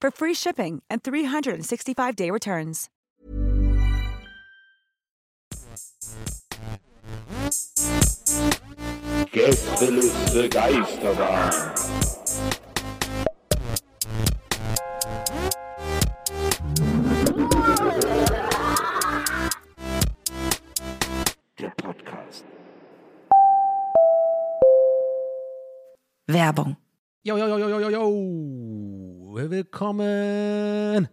for free shipping and 365-day returns. Gästeliste Geisterbahn. Der Podcast. Werbung. Yo, yo, yo, yo, yo, yo, yo. Willkommen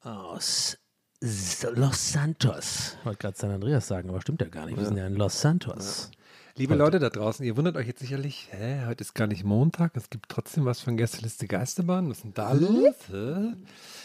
aus Los Santos. Ich wollte gerade San Andreas sagen, aber stimmt ja gar nicht. Wir sind ja in Los Santos. Liebe Leute da draußen, ihr wundert euch jetzt sicherlich, hä, heute ist gar nicht Montag, es gibt trotzdem was von Gästeliste Geisterbahn. Was ist denn da los?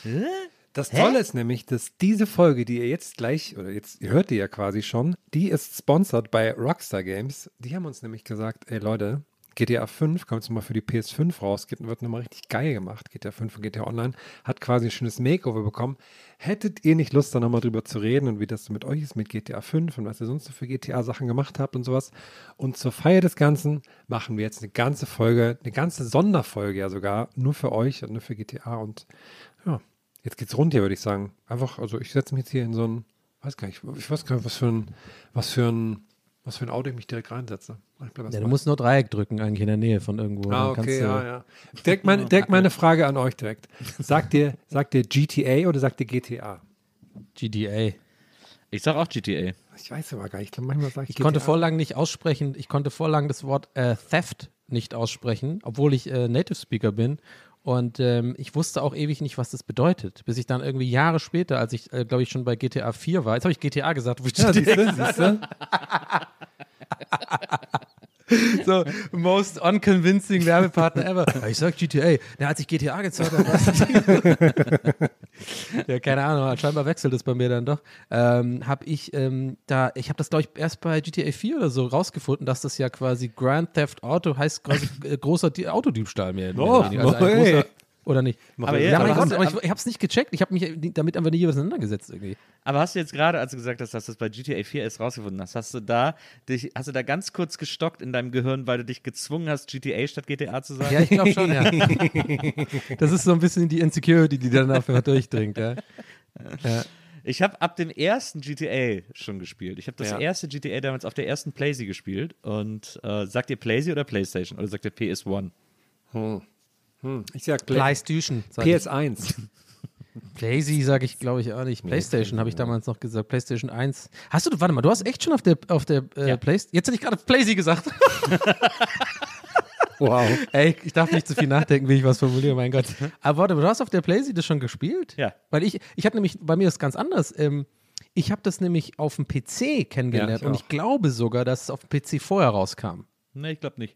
Hä? Das Tolle ist nämlich, dass diese Folge, die ihr jetzt gleich, oder jetzt, ihr hört die ja quasi schon, die ist sponsored bei Rockstar Games. Die haben uns nämlich gesagt, ey Leute, GTA 5 kommt jetzt mal für die PS5 raus, geht- wird nochmal richtig geil gemacht. GTA 5 und GTA Online hat quasi ein schönes Makeover bekommen. Hättet ihr nicht Lust, da nochmal drüber zu reden und wie das mit euch ist mit GTA 5 und was ihr sonst so für GTA-Sachen gemacht habt und sowas? Und zur Feier des Ganzen machen wir jetzt eine ganze Folge, eine ganze Sonderfolge ja sogar, nur für euch und nur für GTA. Und ja, jetzt geht's rund hier, würde ich sagen. Einfach, also ich setze mich jetzt hier in so ein, weiß gar nicht, ich weiß gar nicht, was für ein, was für ein, was für ein Auto ich mich direkt reinsetze. Ja, du musst nur Dreieck drücken, eigentlich in der Nähe von irgendwo. Ah, okay, ja, ja. Direkt, mein, direkt meine Frage an euch direkt. Sagt ihr, sagt ihr GTA oder sagt ihr GTA? GTA. Ich sag auch GTA. Ich weiß aber gar nicht. Ich glaube, manchmal sage ich Ich konnte GTA. vor lang nicht aussprechen, ich konnte lang das Wort äh, Theft nicht aussprechen, obwohl ich äh, Native Speaker bin. Und ähm, ich wusste auch ewig nicht, was das bedeutet, bis ich dann irgendwie Jahre später, als ich, äh, glaube ich, schon bei GTA 4 war, jetzt habe ich GTA gesagt, wo ich Ja, GTA siehst du, siehst du? so most unconvincing Werbepartner ever. Ich sag GTA. Ja, als ich GTA gezahlt habe. ja, keine Ahnung, scheinbar wechselt es bei mir dann doch. Ähm, habe ich ähm, da, ich habe das glaube ich erst bei GTA 4 oder so rausgefunden, dass das ja quasi Grand Theft Auto heißt quasi äh, großer Di Autodiebstahl mehr. Oh, also ein großer, oder nicht? Aber ja, aber Gott, aber ich, ich habe es nicht gecheckt. Ich habe mich damit einfach nie auseinandergesetzt irgendwie. Aber hast du jetzt gerade, als du gesagt hast, dass du das bei GTA 4 erst rausgefunden hast, hast du da dich, hast du da ganz kurz gestockt in deinem Gehirn, weil du dich gezwungen hast, GTA statt GTA zu sagen? Ja, ich glaube schon, ja. das ist so ein bisschen die Insecurity, die dann dafür durchdringt, ja. ja. Ich habe ab dem ersten GTA schon gespielt. Ich habe das Ja. erste GTA damals auf der ersten PlayStation gespielt. Und äh, sagt ihr PlayStation oder PlayStation? Oder sagt ihr PS1? Ich sag Play PlayStation. sag ich. PS1. Playsy sage ich, glaube ich, auch nicht. PlayStation habe ich damals noch gesagt. PlayStation 1. Hast du, warte mal, du hast echt schon auf der, auf der äh, Ja. Playstation. Jetzt hätte ich gerade Playsy gesagt. Wow. Ey, ich darf nicht zu viel nachdenken, wie ich was formuliere, mein Gott. Aber warte, du hast auf der Playsee das schon gespielt? Ja. Weil ich, ich habe nämlich, bei mir ist es ganz anders. Ähm, ich habe das nämlich auf dem PC kennengelernt Ja, ich und ich glaube sogar, dass es auf dem PC vorher rauskam. Nee, ich glaube nicht.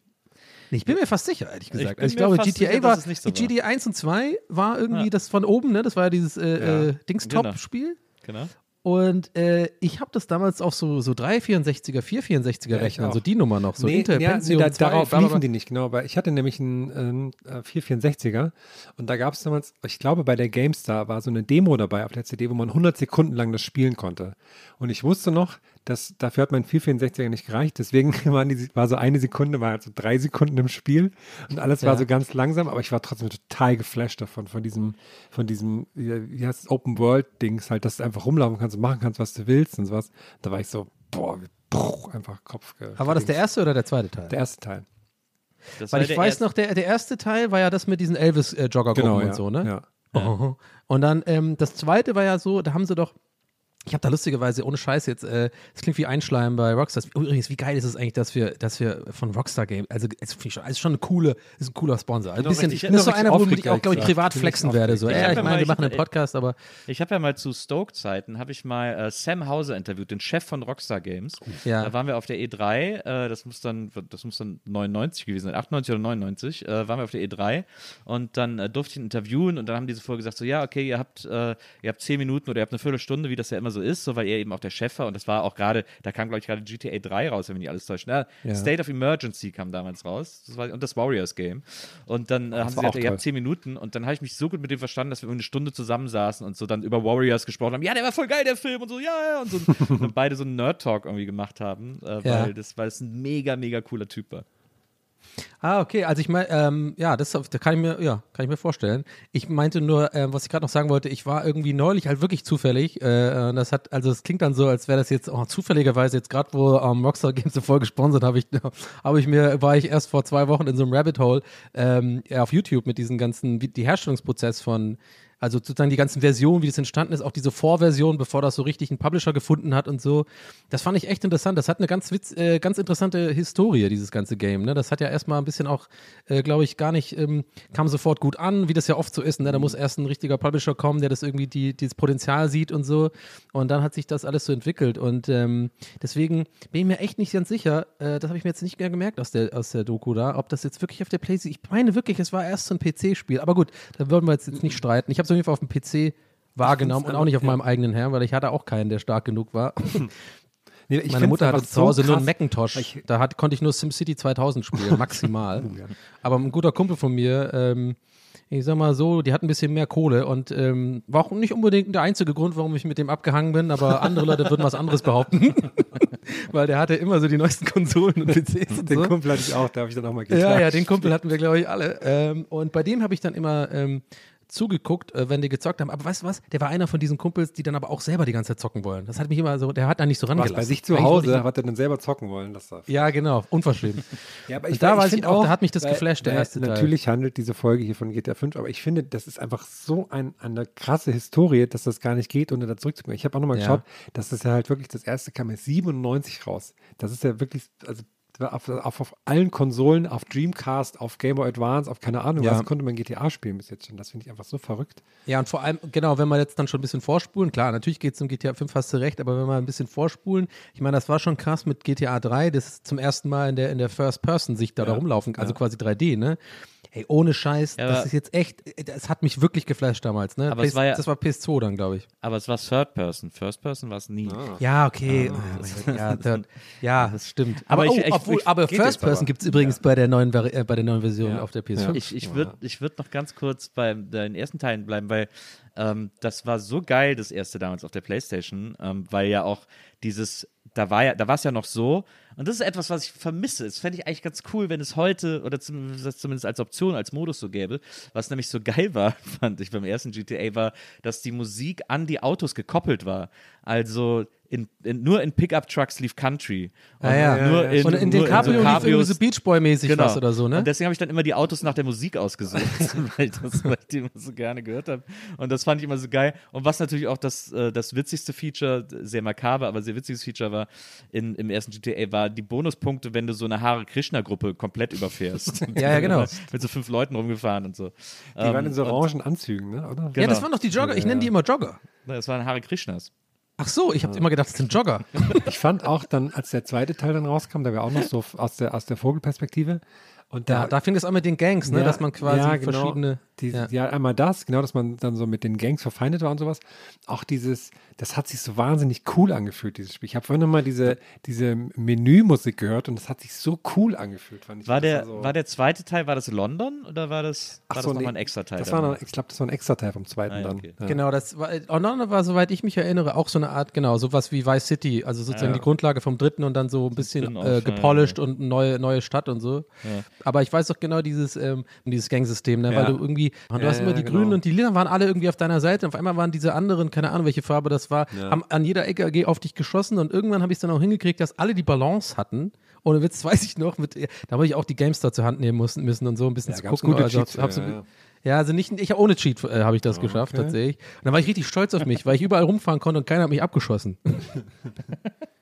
Nee, ich bin mir fast sicher, ehrlich gesagt. bin also ich glaube, GTA sicher, war, so war. GTA 1 und 2 war irgendwie Ja. das von oben, ne? Das war ja dieses äh, Ja. äh, Dings-Top-Spiel. Genau. Und äh, ich habe das damals auf so, so 364er, 464er Ja, ich Rechnern, so die Nummer noch, so nee, Intel ja, nee, Pentium da, 2, darauf liefen bla. die nicht, genau. Weil ich hatte nämlich einen äh, 464er und da gab es damals, ich glaube bei der GameStar war so eine Demo dabei auf der CD, wo man 100 Sekunden lang das spielen konnte. Und ich wusste noch, dass dafür hat mein 464er nicht gereicht, deswegen waren die, war so eine Sekunde, war halt so drei Sekunden im Spiel und alles war Ja. so ganz langsam, aber ich war trotzdem total geflasht davon, von diesem, von diesem, wie heißt es, Open World Dings halt, dass du einfach rumlaufen kannst und machen kannst, was du willst und sowas. Da war ich so, boah, bruch, einfach Kopf. ge- Aber war das der erste oder der zweite Teil? Der erste Teil. Das Weil war ich der weiß noch, der, der erste Teil war ja das mit diesen Elvis-Joggergruppen Genau, und ja. so, ne? Ja. Oh. Und dann ähm, das zweite war ja so, da haben sie doch ich habe da lustigerweise, ohne Scheiß jetzt, äh, es klingt wie Einschleimen bei Rockstar. Übrigens, wie geil ist es eigentlich, dass wir, dass wir von Rockstar Game, also es ich schon, also schon eine coole, ist ein cooler Sponsor. Also ein bisschen, richtig- das ist so einer, wo ich auch, glaube ich, privat flexen werde. So, Ich ja, ich meine, wir machen einen Podcast, aber Ich habe ja mal zu Stoke-Zeiten, habe ich mal äh, Sam Hauser interviewt, den Chef von Rockstar Games. Ja. Da waren wir auf der E3, äh, das muss dann, das muss dann 99 gewesen sein, 98 oder 99, äh, waren wir auf der E3 und dann äh, durfte ich ihn interviewen und dann haben diese vorher gesagt, so ja, okay, ihr habt, äh, ihr habt zehn Minuten oder ihr habt eine Viertelstunde, wie das ja immer so ist, so weil er eben auch der Chef war und das war auch gerade, da kam glaube ich gerade GTA 3 raus, wenn mich nicht alles täuscht. Ne? State of Emergency kam damals raus das war, und das Warriors Game und dann äh, haben sie gesagt, ihr habt zehn Minuten und dann habe ich mich so gut mit dem verstanden, dass wir eine Stunde zusammensaßen und so dann über Warriors gesprochen haben. Ja, der war voll geil, der Film und so, ja, ja, und so und beide so einen Nerd-Talk irgendwie gemacht haben, äh, Ja. weil, das, weil es ein mega, mega cooler Typ war. Ah, okay. Also ich meine, ähm, ja, das, das kann ich mir, ja, kann ich mir vorstellen. Ich meinte nur, ähm, was ich gerade noch sagen wollte, ich war irgendwie neulich halt wirklich zufällig. Äh, und das hat, also es klingt dann so, als wäre das jetzt oh, zufälligerweise jetzt gerade, wo ähm, Rockstar Games so voll gesponsert habe ich, habe ich mir, war ich erst vor zwei Wochen in so einem Rabbit Hole ähm, auf YouTube mit diesen ganzen, die Herstellungsprozess von also sozusagen die ganzen Versionen, wie das entstanden ist, auch diese Vorversion, bevor das so richtig einen Publisher gefunden hat und so. Das fand ich echt interessant. Das hat eine ganz witz, äh, ganz interessante Historie, dieses ganze Game. Ne? Das hat ja erstmal ein bisschen auch, äh, glaube ich, gar nicht, ähm, kam sofort gut an, wie das ja oft so ist. Ne? Da muss erst ein richtiger Publisher kommen, der das irgendwie die, dieses Potenzial sieht und so. Und dann hat sich das alles so entwickelt. Und ähm, deswegen bin ich mir echt nicht ganz sicher, äh, das habe ich mir jetzt nicht mehr gemerkt aus der, aus der Doku da, ob das jetzt wirklich auf der Playstation, ich meine wirklich, es war erst so ein PC-Spiel. Aber gut, da würden wir jetzt, jetzt nicht streiten. Ich es auf jeden Fall auf dem PC wahrgenommen und auch nicht auf meinem eigenen Herrn, weil ich hatte auch keinen, der stark genug war. Nee, Meine Mutter hatte zu Hause nur einen. Macintosh. Ich- Da hat, konnte ich nur SimCity 2000 spielen, maximal. Aber ein guter Kumpel von mir, ähm, ich sag mal so, die hat ein bisschen mehr Kohle und ähm, war auch nicht unbedingt der einzige Grund, warum ich mit dem abgehangen bin, aber andere Leute würden was anderes behaupten. Weil der hatte immer so die neuesten Konsolen und PCs und Den so. Kumpel hatte ich auch, da habe ich dann auch mal Ja, geklagt. ja, den Kumpel hatten wir, glaube ich, alle. Ähm, und bei dem habe ich dann immer ähm, zugeguckt, äh, wenn die gezockt haben. Aber weißt du was? Der war einer von diesen Kumpels, die dann aber auch selber die ganze Zeit zocken wollen. Das hat mich immer so, der hat da nicht so rangelassen. bei sich zu Hause ich- hat er dann selber zocken wollen. Das darf. Ja, genau, unverschämt. Ja, aber Und da weiß ich find auch, da hat mich das geflasht, der weil erste Teil. Natürlich handelt diese Folge hier von GTA 5, aber ich finde, das ist einfach so ein, eine krasse Historie, dass das gar nicht geht, ohne da zurückzukommen. Ich habe auch nochmal Ja. geschaut, dass das ja halt wirklich, das erste kam ja 97 raus. Das ist ja wirklich, also auf, auf, auf allen Konsolen, auf Dreamcast, auf Game Boy Advance, auf keine Ahnung, Ja. was konnte man GTA spielen bis jetzt schon. Das finde ich einfach so verrückt. Ja, und vor allem, genau, wenn wir jetzt dann schon ein bisschen vorspulen, klar, natürlich geht es um GTA 5, hast du recht, aber wenn wir ein bisschen vorspulen, ich meine, das war schon krass mit GTA 3, das ist zum ersten Mal in der, in der First-Person-Sicht da, da rumlaufen, also quasi 3D, ne? Ey, ohne Scheiß, Ja, das ist jetzt echt, das hat mich wirklich geflasht damals, ne? Aber es PS, war ja- das war PS2 dann, glaube ich. Aber es war Third Person. First Person war es nie. Ja, okay. Ah, ja, third, ja, das stimmt. Aber, Aber oh, ich- ich- obwohl, ich- aber First. Person gibt es übrigens bei, der neuen, äh, bei der neuen Version auf der PS5. Ich, ich würde ich würd noch ganz kurz bei den ersten Teilen bleiben, weil ähm, das war so geil, das erste damals auf der Playstation, ähm, weil ja auch dieses, da war ja, da war es ja noch so, und das ist etwas, was ich vermisse. Das fände ich eigentlich ganz cool, wenn es heute oder zumindest, zumindest als Option, als Modus so gäbe. Was nämlich so geil war, fand ich beim ersten GTA, war, dass die Musik an die Autos gekoppelt war. Also in, in, nur in Pickup-Trucks lief Country. Und Ah, ja. nur in, Und in den nur Cabrio lief irgendwie Cabrios- so Beach Boy-mäßig Genau. was oder so, ne? Und deswegen habe ich dann immer die Autos nach der Musik ausgesucht, weil, ich das, weil ich die immer so gerne gehört habe. Und das fand ich immer so geil. Und was natürlich auch das, äh, das witzigste Feature, sehr makaber, aber sehr witziges Feature war in, im ersten GTA, war die Bonuspunkte, wenn du so eine Hare Krishna-Gruppe komplett überfährst. Ja, ja, genau. Mit so fünf Leuten rumgefahren und so. Die waren in so orangen Anzügen, ne? oder? Ja, Genau. das waren doch die Jogger. Ich nenne die immer Jogger. Das waren Hare Krishnas. Ach so, ich habe immer gedacht, das sind Jogger. Ich fand auch dann, als der zweite Teil dann rauskam, da war auch noch so aus der, aus der Vogelperspektive. Und Ja, da fing es an mit den Gangs, ne? Ja, dass man quasi ja, genau. verschiedene. Die, ja. ja. einmal das, genau, dass man dann so mit den Gangs verfeindet war und sowas. Auch dieses, das hat sich so wahnsinnig cool angefühlt, dieses Spiel. Ich habe vorhin nochmal diese, diese Menümusik gehört und das hat sich so cool angefühlt, fand ich. War der, so- war der zweite Teil, war das London oder war das, war Ach das so, nochmal nee, ein extra Teil? Das war noch, ich glaube, das war ein extra Teil vom zweiten Ah, ja, dann. okay. Ja. Genau, das war, Orlando war, soweit ich mich erinnere, auch so eine Art, genau, sowas wie Vice City, also sozusagen die Grundlage vom dritten und dann so ein bisschen äh, ja, gepolished und eine neue, neue Stadt und so. Aber ich weiß doch genau dieses, ähm, dieses Gangsystem, ne? weil Ja. du irgendwie, du Ja, hast immer die genau. Grünen und die Lila waren alle irgendwie auf deiner Seite und auf einmal waren diese anderen, keine Ahnung, welche Farbe das war, haben an jeder Ecke auf dich geschossen und irgendwann habe ich es dann auch hingekriegt, dass alle die Balance hatten. Ohne Witz weiß ich noch, mit, da habe ich auch die GameStar zur Hand nehmen müssen, müssen und so ein bisschen zu gucken. gute Also, Cheats, hab so, ja, also nicht, ich ohne Cheat äh, habe ich das geschafft, tatsächlich. Und dann war ich richtig stolz auf mich, weil ich überall rumfahren konnte und keiner hat mich abgeschossen.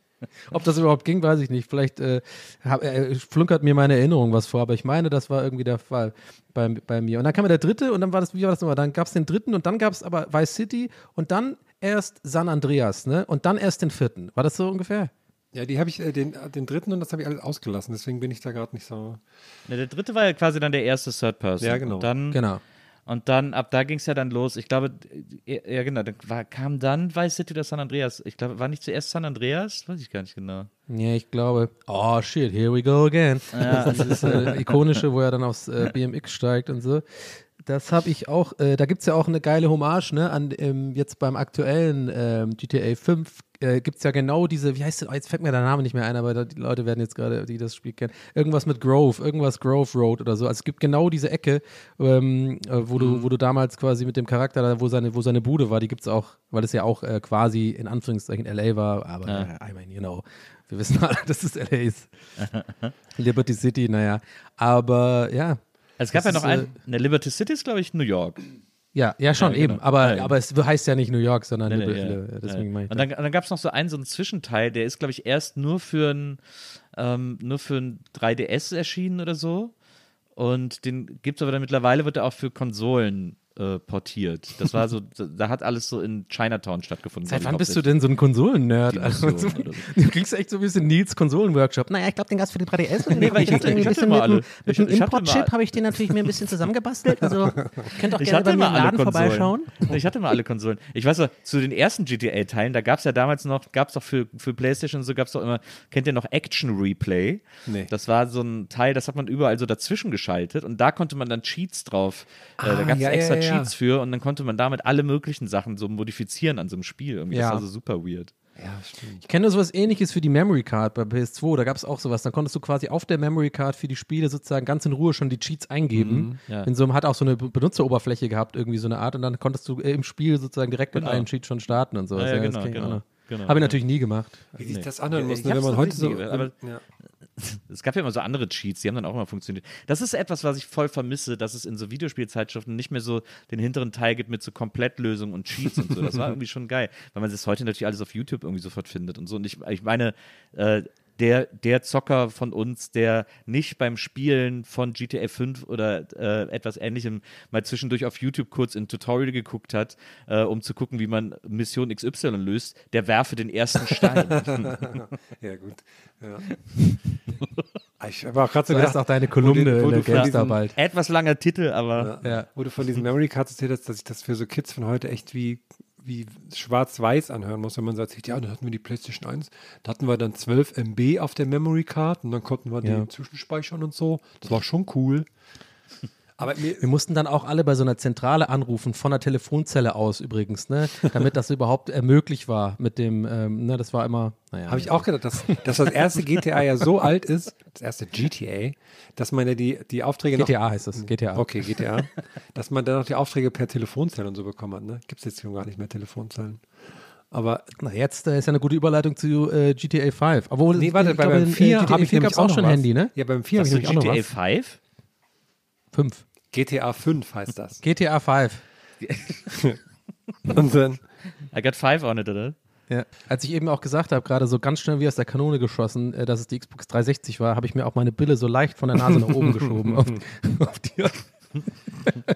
Ob das überhaupt ging, weiß ich nicht. Vielleicht äh, hab, äh, flunkert mir meine Erinnerung was vor, aber ich meine, das war irgendwie der Fall bei, bei mir. Und dann kam ja der dritte und dann war das, wie war das nochmal? Dann gab es den dritten und dann gab es aber Vice City und dann erst San Andreas, ne? Und dann erst den vierten. War das so ungefähr? Ja, die habe ich, äh, den, den dritten und das habe ich alles ausgelassen, deswegen bin ich da gerade nicht so. Ne, der dritte war ja quasi dann der erste Third Person. Ja, genau. Und dann, Genau. Und dann ab da ging es ja dann los. Ich glaube, ja, ja genau, dann war, kam dann Vice City oder San Andreas. Ich glaube, war nicht zuerst San Andreas? Weiß ich gar nicht genau. Ja, ich glaube. Oh shit, here we go again. Das ist äh, ikonische, wo er dann aufs äh, BMX steigt und so. Das habe ich auch, äh, da gibt es ja auch eine geile Hommage, ne, an ähm, jetzt beim aktuellen ähm, GTA 5 äh, gibt es ja genau diese, wie heißt das, oh, jetzt fällt mir der Name nicht mehr ein, aber die Leute werden jetzt gerade, die das Spiel kennen, irgendwas mit Grove, irgendwas Grove Road oder so. Also es gibt genau diese Ecke, ähm, äh, wo, du, wo du damals quasi mit dem Charakter, da, wo seine, wo seine Bude war, die gibt es auch, weil es ja auch äh, quasi in Anführungszeichen LA war, aber Ja. äh, I mean, you know, wir wissen alle, dass es LA ist. Liberty City, naja. Aber ja, Also es gab ja noch ist, einen, ne, Liberty City ist, glaube ich, New York. Ja, ja, schon Ja, eben. genau. Aber, Ja, aber es heißt ja nicht New York, sondern Nee, nee, ja. Liber- deswegen meine ich Und dann, dann gab es noch so einen, so einen Zwischenteil, der ist, glaube ich, erst nur für ein, ähm, nur für ein 3DS erschienen oder so. Und den gibt es aber dann mittlerweile, wird er auch für Konsolen äh, portiert. Das war so, da hat alles so in Chinatown stattgefunden. Seit wann bist du denn so ein Konsolen-Nerd? Also, so. du kriegst echt so ein bisschen Nils Konsolen-Workshop. Naja, ich glaube, den gab's für die 3DS. Und Nee, weil ich hatte- ich hatte immer alle. Mit hatte Import-Chip habe ich den natürlich mir ein bisschen zusammengebastelt. Also, könnt auch Ich gerne hatte bei mir im Laden Konsolen. vorbeischauen. Ich hatte mal alle Konsolen. Ich weiß noch, zu den ersten GTA-Teilen, da gab es ja damals noch, gab es doch für, für Playstation und so, gab es doch immer, kennt ihr noch Action Replay? Nee. Das war so ein Teil, das hat man überall so dazwischen geschaltet und da konnte man dann Cheats drauf, äh, da Ah, gab es ja, extra ja. Cheats für und dann konnte man damit alle möglichen Sachen so modifizieren an so einem Spiel. Irgendwie. Ja. Das war so super weird. Ja, stimmt. Ich kenne nur sowas ähnliches für die Memory Card bei PS2. Da gab es auch sowas. Dann konntest du quasi auf der Memory Card für die Spiele sozusagen ganz in Ruhe schon die Cheats eingeben. ja. In so einem hat auch so eine Be- Benutzeroberfläche gehabt, irgendwie so eine Art. Und dann konntest du äh, im Spiel sozusagen direkt mit Genau. einem Cheat schon starten und so. Ja, ja, das genau, genau, genau, Habe ich ja. natürlich nie gemacht. Wie sich das anhören Ja, muss, ich ne, wenn man heute so. nie, aber- ja. Es gab ja immer so andere Cheats, die haben dann auch immer funktioniert. Das ist etwas, was ich voll vermisse, dass es in so Videospielzeitschriften nicht mehr so den hinteren Teil gibt mit so Komplettlösungen und Cheats und so. Das war irgendwie schon geil, weil man das heute natürlich alles auf YouTube irgendwie sofort findet und so. Und ich, ich meine, äh, der, der Zocker von uns, der nicht beim Spielen von GTA 5 oder äh, etwas ähnlichem mal zwischendurch auf YouTube kurz in Tutorial geguckt hat, äh, um zu gucken, wie man Mission XY löst, der werfe den ersten Stein. ja, gut. Ja. Ich habe auch gerade so gedacht, auch deine Kolumne wo du in der bald. Etwas langer Titel, aber Ja. wo du von diesen Memory Cards erzählt hast, dass ich das für so Kids von heute echt wie, wie schwarz-weiß anhören muss, wenn man so erzählt, ja, dann hatten wir die PlayStation 1, da hatten wir dann 12 MB auf der Memory Card und dann konnten wir Ja. die zwischenspeichern und so. Das war schon cool. Aber Wir mussten dann auch alle bei so einer Zentrale anrufen, von der Telefonzelle aus übrigens, ne? damit das überhaupt äh, möglich war mit dem, ähm, ne, das war immer, naja. Habe ich auch gedacht, dass, dass das erste GTA ja so alt ist, das erste GTA, dass man ja die, die Aufträge noch. GTA heißt es, GTA. Okay, GTA. dass man dann noch die Aufträge per Telefonzelle und so bekommen hat. Ne? Gibt es jetzt schon gar nicht mehr Telefonzellen. Aber Na, jetzt äh, ist ja eine gute Überleitung zu äh, GTA 5. Obwohl, nee, warte, bei glaube, beim in, 4 äh, habe GTA ich 4 nämlich auch noch schon was. Handy, ne? Ja, beim 4 habe ich auch noch GTA was. 5? 5. GTA 5 heißt das. GTA 5. Und dann, I got five on it, oder? Ja. Als ich eben auch gesagt habe, gerade so ganz schnell wie aus der Kanone geschossen, äh, dass es die Xbox 360 war, habe ich mir auch meine Bille so leicht von der Nase nach oben geschoben. Auf, auf die,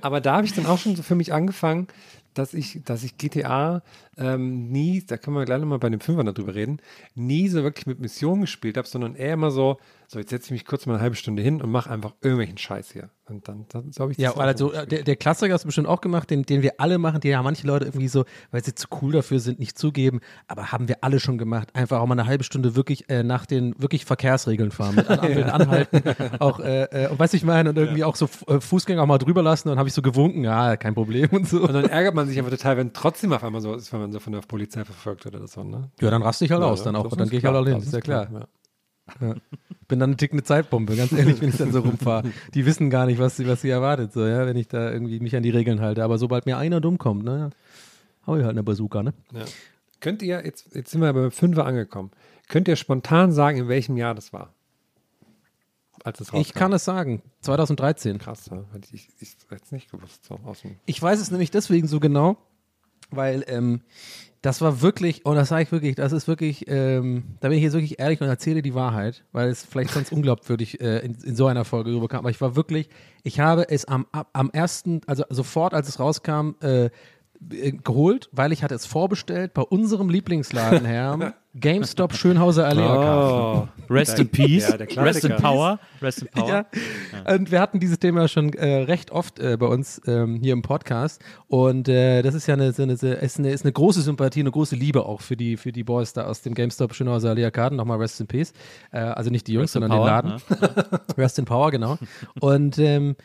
aber da habe ich dann auch schon so für mich angefangen, dass ich, dass ich GTA ähm, nie, da können wir gleich nochmal bei dem Fünfer darüber reden, nie so wirklich mit Missionen gespielt habe, sondern eher immer so, so jetzt setze ich mich kurz mal eine halbe Stunde hin und mache einfach irgendwelchen Scheiß hier. Und dann, dann so habe ich das ja, also so äh, der, der Klassiker hast du bestimmt auch gemacht, den, den wir alle machen, den ja manche Leute irgendwie so, weil sie zu cool dafür sind, nicht zugeben, aber haben wir alle schon gemacht. Einfach auch mal eine halbe Stunde wirklich äh, nach den wirklich Verkehrsregeln fahren, mit an Ampeln anhalten, auch, äh, äh, und weißt du, ich meine, und irgendwie auch so äh, Fußgänger auch mal drüber lassen und habe ich so gewunken, ja, kein Problem und so. Und dann ärgert man sich einfach total, wenn trotzdem auf einmal so ist, wenn man so von der Polizei verfolgt wird oder so, ne? Ja, dann raste ich halt Ja, aus, ja, dann auch, dann gehe ich halt klar, all in, das ist ja klar. ja. Bin dann eine tickende Zeitbombe, ganz ehrlich, wenn ich dann so rumfahre. Die wissen gar nicht, was sie, was sie erwartet, so, ja, wenn ich da irgendwie mich an die Regeln halte. Aber sobald mir einer dumm kommt, ne, hau ich halt eine Bazooka, ne? Ja. Könnt ihr, jetzt, jetzt sind wir beim Fünfer angekommen, könnt ihr spontan sagen, in welchem Jahr das war? als es Ich kann es sagen. 2013. Krass, ja. ich, ich, ich hätte es nicht gewusst. So aus dem Ich weiß es nämlich deswegen so genau, weil ähm, das war wirklich, und das sage ich wirklich, das ist wirklich, ähm, da bin ich jetzt wirklich ehrlich und erzähle die Wahrheit, weil es vielleicht sonst unglaubwürdig äh, in, in so einer Folge rüberkam. Aber ich war wirklich, ich habe es am, am ersten, also sofort, als es rauskam, äh, geholt, weil ich hatte es vorbestellt bei unserem Lieblingsladen, Herr GameStop Schönhauser Allee. Oh, Rest in Peace, ja, Rest in. Power, Rest in Power. Ja. Und wir hatten dieses Thema schon äh, recht oft äh, bei uns ähm, hier im Podcast. Und äh, das ist ja eine, so eine, so- ist eine, ist eine große Sympathie, eine große Liebe auch für die, für die Boys da aus dem GameStop Schönhauser Allee Arkaden. Nochmal Rest in Peace. Äh, also nicht die Jungs, Rest sondern den Laden. Rest in Power, genau. Und ähm,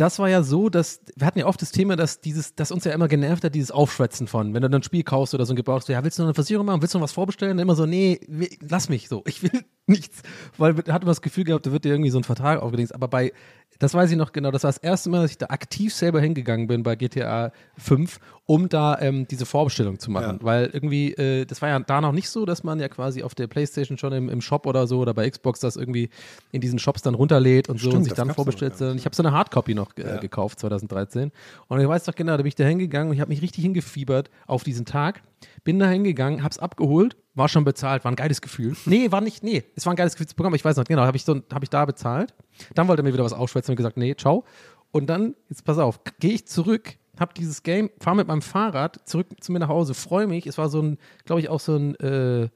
das war ja so, dass wir hatten ja oft das Thema, dass dieses, dass uns ja immer genervt hat, dieses Aufschwätzen von, wenn du dann ein Spiel kaufst oder so ein Gebrauchst, ja, willst du noch eine Versicherung machen, willst du noch was vorbestellen? Und immer so, nee, lass mich so, ich will nichts, weil wir hatten das Gefühl gehabt, da wird dir irgendwie so ein Vertrag aufgedingst. Aber bei, das weiß ich noch genau, das war das erste Mal, dass ich da aktiv selber hingegangen bin bei GTA 5, um da ähm, diese Vorbestellung zu machen, Ja. weil irgendwie, äh, das war ja da noch nicht so, dass man ja quasi auf der Playstation schon im, im Shop oder so oder bei Xbox das irgendwie in diesen Shops dann runterlädt und so Stimmt, und sich dann vorbestellt. ja. sondern Ich habe so eine Hardcopy noch äh, gekauft 2013 und ich weiß doch genau, da bin ich da hingegangen und ich habe mich richtig hingefiebert auf diesen Tag, bin da hingegangen, hab's abgeholt, war schon bezahlt, war ein geiles Gefühl. Nee, war nicht, nee, es war ein geiles Gefühl zu bekommen, ich weiß noch, genau, habe ich, so, hab ich da bezahlt. Dann wollte er mir wieder was aufschwätzen und gesagt, nee, ciao. Und dann, jetzt pass auf, gehe ich zurück, hab dieses Game, fahre mit meinem Fahrrad zurück zu mir nach Hause, freue mich. Es war so ein, glaube ich, auch so ein, äh,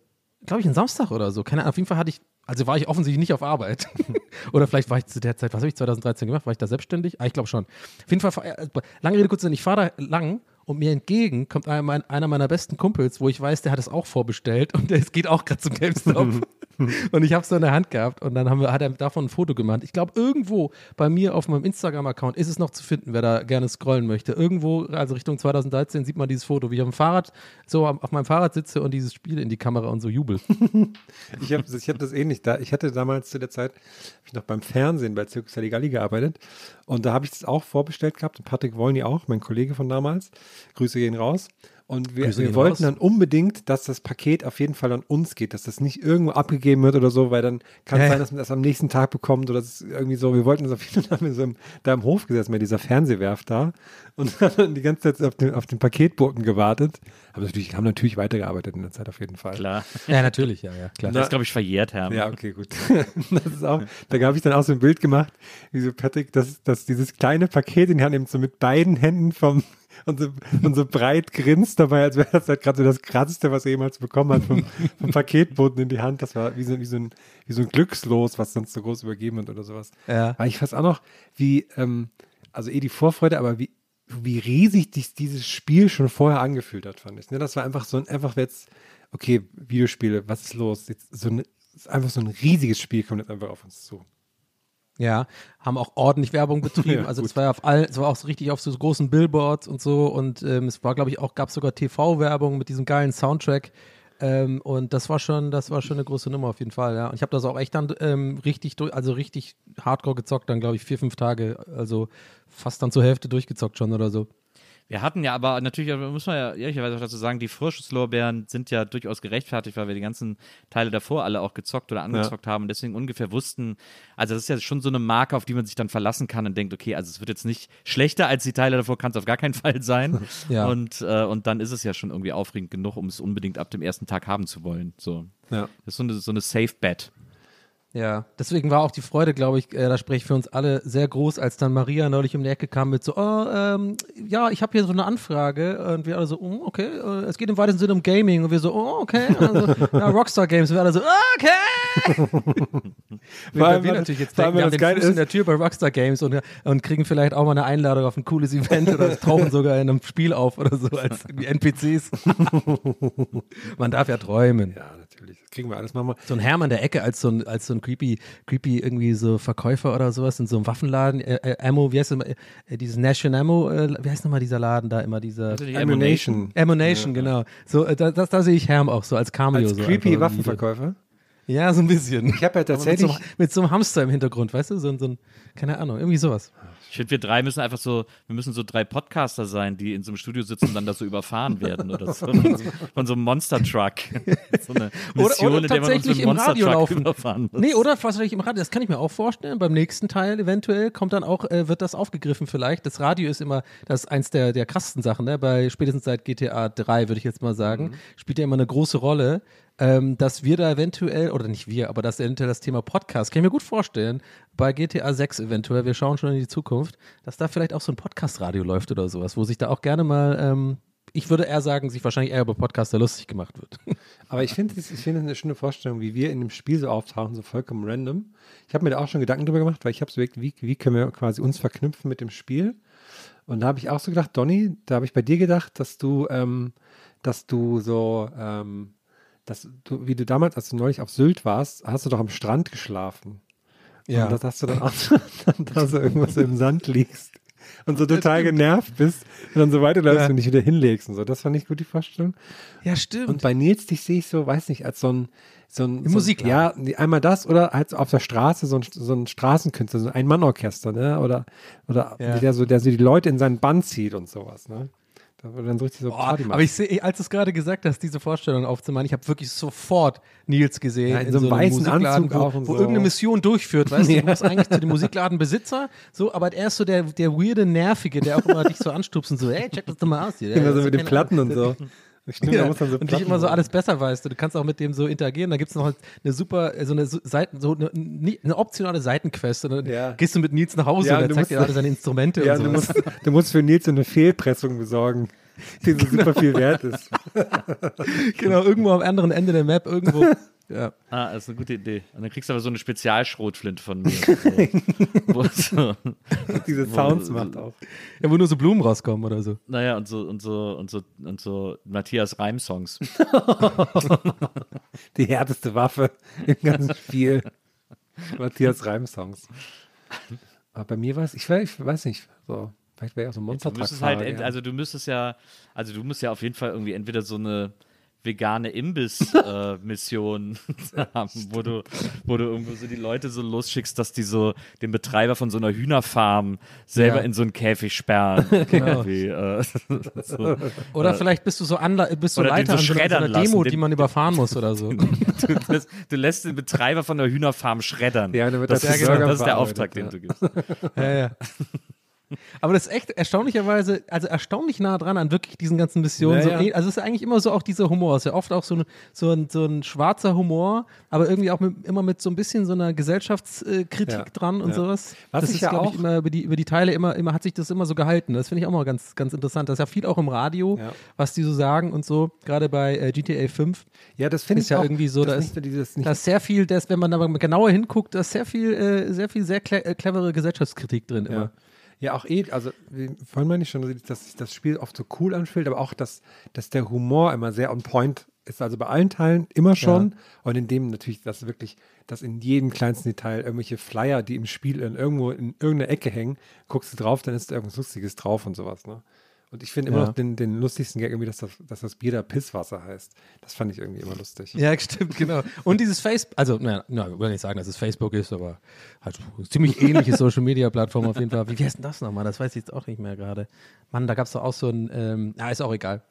glaube ich, ein Samstag oder so. Keine Ahnung, auf jeden Fall hatte ich, also war ich offensichtlich nicht auf Arbeit. oder vielleicht war ich zu der Zeit, was habe ich 2013 gemacht? War ich da selbstständig? Ah, ich glaube schon. Auf jeden Fall, fahr- äh, lange Rede, Sinn, ich fahre da lang und mir entgegen kommt einer, mein- einer meiner besten Kumpels, wo ich weiß, der hat es auch vorbestellt und es geht auch gerade zum GameStop. und ich habe es so in der Hand gehabt und dann haben wir, hat er davon ein Foto gemacht. Ich glaube, irgendwo bei mir auf meinem Instagram-Account ist es noch zu finden, wer da gerne scrollen möchte. Irgendwo, also Richtung 2013, sieht man dieses Foto, wie ich auf dem Fahrrad, so auf meinem Fahrrad sitze und dieses Spiel in die Kamera und so jubel. Ich habe ich hab das ähnlich. Da, ich hatte damals zu der Zeit, habe ich noch beim Fernsehen bei Circus Halligalli gearbeitet und da habe ich das auch vorbestellt gehabt Patrick Wolny auch, mein Kollege von damals. Grüße gehen raus. Und wir, wir wollten raus. dann unbedingt, dass das Paket auf jeden Fall an uns geht, dass das nicht irgendwo abgegeben wird oder so, weil dann kann es Ja, sein, dass man das am nächsten Tag bekommt oder das ist irgendwie so. Wir wollten das auf jeden Fall haben wir so im, da im Hof gesessen, bei dieser Fernsehwerft da und haben dann die ganze Zeit auf den, auf den Paketboten gewartet. Haben natürlich, haben natürlich weitergearbeitet in der Zeit auf jeden Fall. Klar. Ja, natürlich, ja, ja, klar. Das ist, glaube ich, verjährt, Herr. Ja, okay, gut. das ist auch, da habe ich dann auch so ein Bild gemacht, wie so Patrick, dass, dass dieses kleine Paket in die Hand nimmt, so mit beiden Händen vom, und so, und so breit grinst dabei, als wäre das halt gerade so das Krasseste, was er jemals bekommen hat, vom, vom Paketboten in die Hand. Das war wie so, wie so ein, wie so ein Glückslos, was sonst so groß übergeben wird oder sowas. Ja. Aber ich weiß auch noch, wie, ähm, also eh die Vorfreude, aber wie, wie riesig dies, dieses Spiel schon vorher angefühlt hat, fand ich. Ne? Das war einfach so ein, einfach jetzt, okay, Videospiele, was ist los? Jetzt so ein, einfach so ein riesiges Spiel kommt jetzt einfach auf uns zu. Ja, haben auch ordentlich Werbung betrieben. Ja, also es war ja auf all, es war auch so richtig auf so großen Billboards und so und ähm, es war, glaube ich, auch, gab sogar TV-Werbung mit diesem geilen Soundtrack. Ähm, und das war schon, das war schon eine große Nummer auf jeden Fall, ja. Und ich habe das auch echt dann ähm, richtig, also richtig hardcore gezockt, dann glaube ich vier, fünf Tage, also fast dann zur Hälfte durchgezockt schon oder so. Wir hatten ja aber natürlich, muss man ja ehrlicherweise auch dazu sagen, die Vorschusslorbeeren sind ja durchaus gerechtfertigt, weil wir die ganzen Teile davor alle auch gezockt oder angezockt haben und deswegen ungefähr wussten, also das ist ja schon so eine Marke, auf die man sich dann verlassen kann und denkt, okay, also es wird jetzt nicht schlechter als die Teile davor, kann es auf gar keinen Fall sein. Ja. Und, äh, und dann ist es ja schon irgendwie aufregend genug, um es unbedingt ab dem ersten Tag haben zu wollen. So. Ja. Das ist so eine, so eine Safe Bet. Ja, deswegen war auch die Freude, glaube ich, äh, da spreche ich für uns alle sehr groß, als dann Maria neulich um die Ecke kam mit so, oh, ähm, ja, ich habe hier so eine Anfrage und wir alle so, oh, okay, äh, es geht im weitesten Sinne um Gaming und wir so, oh, okay, also, ja, Rockstar Games, und wir alle so, okay. wir, allem, wir weil- natürlich jetzt denken, wir weil haben den geil Fuß in ist- der Tür bei Rockstar Games und, und kriegen vielleicht auch mal eine Einladung auf ein cooles Event oder tauchen sogar in einem Spiel auf oder so als NPCs. Man darf ja träumen. Ja, kriegen wir alles. Machen wir. So ein Herr an der Ecke als so ein, als so ein creepy, creepy irgendwie so Verkäufer oder sowas in so einem Waffenladen. Äh, äh, Ammo, wie heißt das immer? Äh, dieses Nation Ammo, äh, wie heißt nochmal dieser Laden da immer? Dieser Die Ammunition. Ammunition, genau. So, äh, da, das, da sehe ich Herm auch so als Cameo. Als so creepy einfach. Waffenverkäufer. Ja, so ein bisschen. Ich habe ja Aber mit, so, tatsächlich, einem- mit so einem Hamster im Hintergrund, weißt du? So, ein- so ein, keine Ahnung, irgendwie sowas. Ich finde, wir drei müssen einfach so, wir müssen so drei Podcaster sein, die in so einem Studio sitzen und dann da so überfahren werden oder so. Von so, von so einem Monster-Truck. So eine Mission, oder in der man uns tatsächlich im Radio Monster-Truck laufen. Nee, oder tatsächlich im Radio. Das kann ich mir auch vorstellen. Beim nächsten Teil eventuell kommt dann auch, äh, wird das aufgegriffen vielleicht. Das Radio ist immer, das ist eins der, der krassesten Sachen, ne? Bei spätestens seit GTA 3, würde ich jetzt mal sagen, Mhm. spielt ja immer eine große Rolle. Ähm, dass wir da eventuell, oder nicht wir, aber dass eventuell das Thema Podcast, kann ich mir gut vorstellen, bei GTA 6 eventuell, wir schauen schon in die Zukunft, dass da vielleicht auch so ein Podcast-Radio läuft oder sowas, wo sich da auch gerne mal, ähm, ich würde eher sagen, sich wahrscheinlich eher über Podcaster lustig gemacht wird. Aber ich finde es es eine schöne Vorstellung, wie wir in dem Spiel so auftauchen, so vollkommen random. Ich habe mir da auch schon Gedanken drüber gemacht, weil ich habe so überlegt, wie, wie können wir quasi uns verknüpfen mit dem Spiel. Und da habe ich auch so gedacht, Donny, da habe ich bei dir gedacht, dass du, ähm, dass du so, ähm, dass du, wie du damals, als du neulich auf Sylt warst, hast du doch am Strand geschlafen. Ja. Und dass, dass du dann auch dann da so irgendwas im Sand liegst und so total genervt bist und dann so weiterläufst Ja. und dich wieder hinlegst und so. Das fand ich gut, die Vorstellung. Ja, stimmt. Und bei Nils, dich sehe ich so, weiß nicht, als so ein, so ein, so Musikladen. Ja, einmal das oder halt so auf der Straße so ein, so ein Straßenkünstler, so ein Ein-Mann-Orchester, ne? Oder, oder Ja. der so, der so die Leute in seinen Bann zieht und sowas, ne? Da wird dann so richtig so Boah, Party machen. aber ich sehe, als du es gerade gesagt hast, diese Vorstellung aufzumachen, ich habe wirklich sofort Nils gesehen. Ja, in so einem weißen Anzug wo, wo so. irgendeine Mission durchführt, weißt du, Ja. du musst eigentlich zu dem Musikladenbesitzer, so, aber er ist so der, der weirde, nervige, der auch immer dich so anstupst und so, ey, check das doch mal aus hier. immer so mit den Platten und so. Stimmt, Ja, da muss dann so und dich immer so alles besser weißt. Du Du kannst auch mit dem so interagieren. Da gibt es noch eine super, so eine Seiten, so eine, eine optionale Seitenquest. Und dann Ja. gehst du mit Nils nach Hause Ja, und er du zeigt dir alle seine Instrumente Ja, und du so. musst, du musst für Nils so eine Fehlpressung besorgen, die so super viel wert ist. genau, irgendwo am anderen Ende der Map, irgendwo. ja. Ah, das ist eine gute Idee. Und dann kriegst du aber so eine Spezialschrotflinte von mir. So, wo so, Diese Sounds macht auch. ja, wo nur so Blumen rauskommen oder so. naja, und so, und so, und so, und so Matthias Reim-Songs. Die härteste Waffe im ganzen Spiel. Matthias Reim-Songs. Aber bei mir war es, ich, weiß- ich weiß nicht, so, vielleicht wäre ich auch so ein monster Du müsstest halt, ent- also du müsstest ja, also du musst ja auf jeden Fall irgendwie entweder so eine vegane Imbiss-Mission haben, wo du, wo du irgendwo so die Leute so losschickst, dass die so den Betreiber von so einer Hühnerfarm selber Ja. in so einen Käfig sperren. Irgendwie, äh, so. Oder vielleicht bist du so, Anla bist du Leiter so an so einer, Demo, den- die man überfahren muss oder so. du, lässt, du lässt den Betreiber von der Hühnerfarm schreddern. Ja, dann wird das, das ist, das ist der Auftrag, ja. den du gibst. ja, ja. Aber das ist echt erstaunlicherweise, also erstaunlich nah dran an wirklich diesen ganzen Missionen. Ja, so, Also es ist eigentlich immer so auch dieser Humor. Es ist ja oft auch so ein, so ein, so ein schwarzer Humor, aber irgendwie auch mit, immer mit so ein bisschen so einer Gesellschaftskritik Ja, dran und ja. sowas. Was das ist, ja glaube auch- ich, immer über die, über die Teile immer, immer hat sich das immer so gehalten. Das finde ich auch mal ganz, ganz interessant. Das ist ja viel auch im Radio, Ja. was die so sagen und so, gerade bei äh, GTA 5. Ja, das finde ich ja auch, irgendwie so, dass da ist- Da ist sehr viel, das, wenn man aber genauer hinguckt, da ist sehr viel, äh, sehr viel, sehr cle äh, clevere Gesellschaftskritik drin immer. Ja. ja, auch eh, also vorhin meine ich schon, dass sich das Spiel oft so cool anfühlt, aber auch, dass, dass der Humor immer sehr on point ist. Also bei allen Teilen immer schon. Und in dem natürlich, dass wirklich, dass in jedem kleinsten Detail irgendwelche Flyer, die im Spiel in irgendwo in irgendeiner Ecke hängen, guckst du drauf, dann ist da irgendwas Lustiges drauf und sowas, ne? Und ich finde immer Ja. noch den, den lustigsten Gag irgendwie, dass das, dass das Bier da Pisswasser heißt. Das fand ich irgendwie immer lustig. Ja, stimmt, genau. Und dieses Facebook, also, na, na, ich will nicht sagen, dass es Facebook ist, aber halt ziemlich ähnliche Social Media Plattform auf jeden Fall. Wie heißt denn das nochmal? Das weiß ich jetzt auch nicht mehr gerade. Mann, da gab es doch auch so ein, ähm, ja, ist auch egal.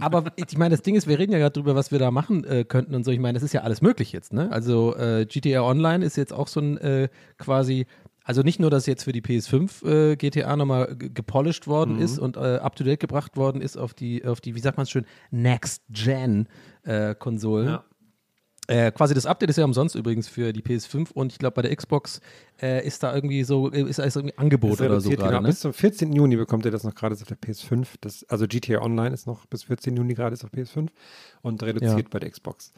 Aber ich meine, das Ding ist, wir reden ja gerade drüber, was wir da machen äh, könnten und so. Ich meine, das ist ja alles möglich jetzt, ne? Also äh, GTA Online ist jetzt auch so ein äh, quasi, also nicht nur, dass jetzt für die PS5 äh, GTA nochmal ge- gepolished worden ist und äh, up to date gebracht worden ist auf die, auf die, wie sagt man es schön, Next Gen äh. Ja. Äh, quasi das Update ist ja umsonst übrigens für die PS5 und ich glaube bei der Xbox äh, ist da irgendwie so, äh, ist da ist irgendwie Angebot oder so gerade, genau. ne? Bis zum 14. Juni bekommt ihr das noch gerade auf der PS5. Das, also GTA Online ist noch bis 14. Juni gerade ist auf PS5 und reduziert Ja. bei der Xbox.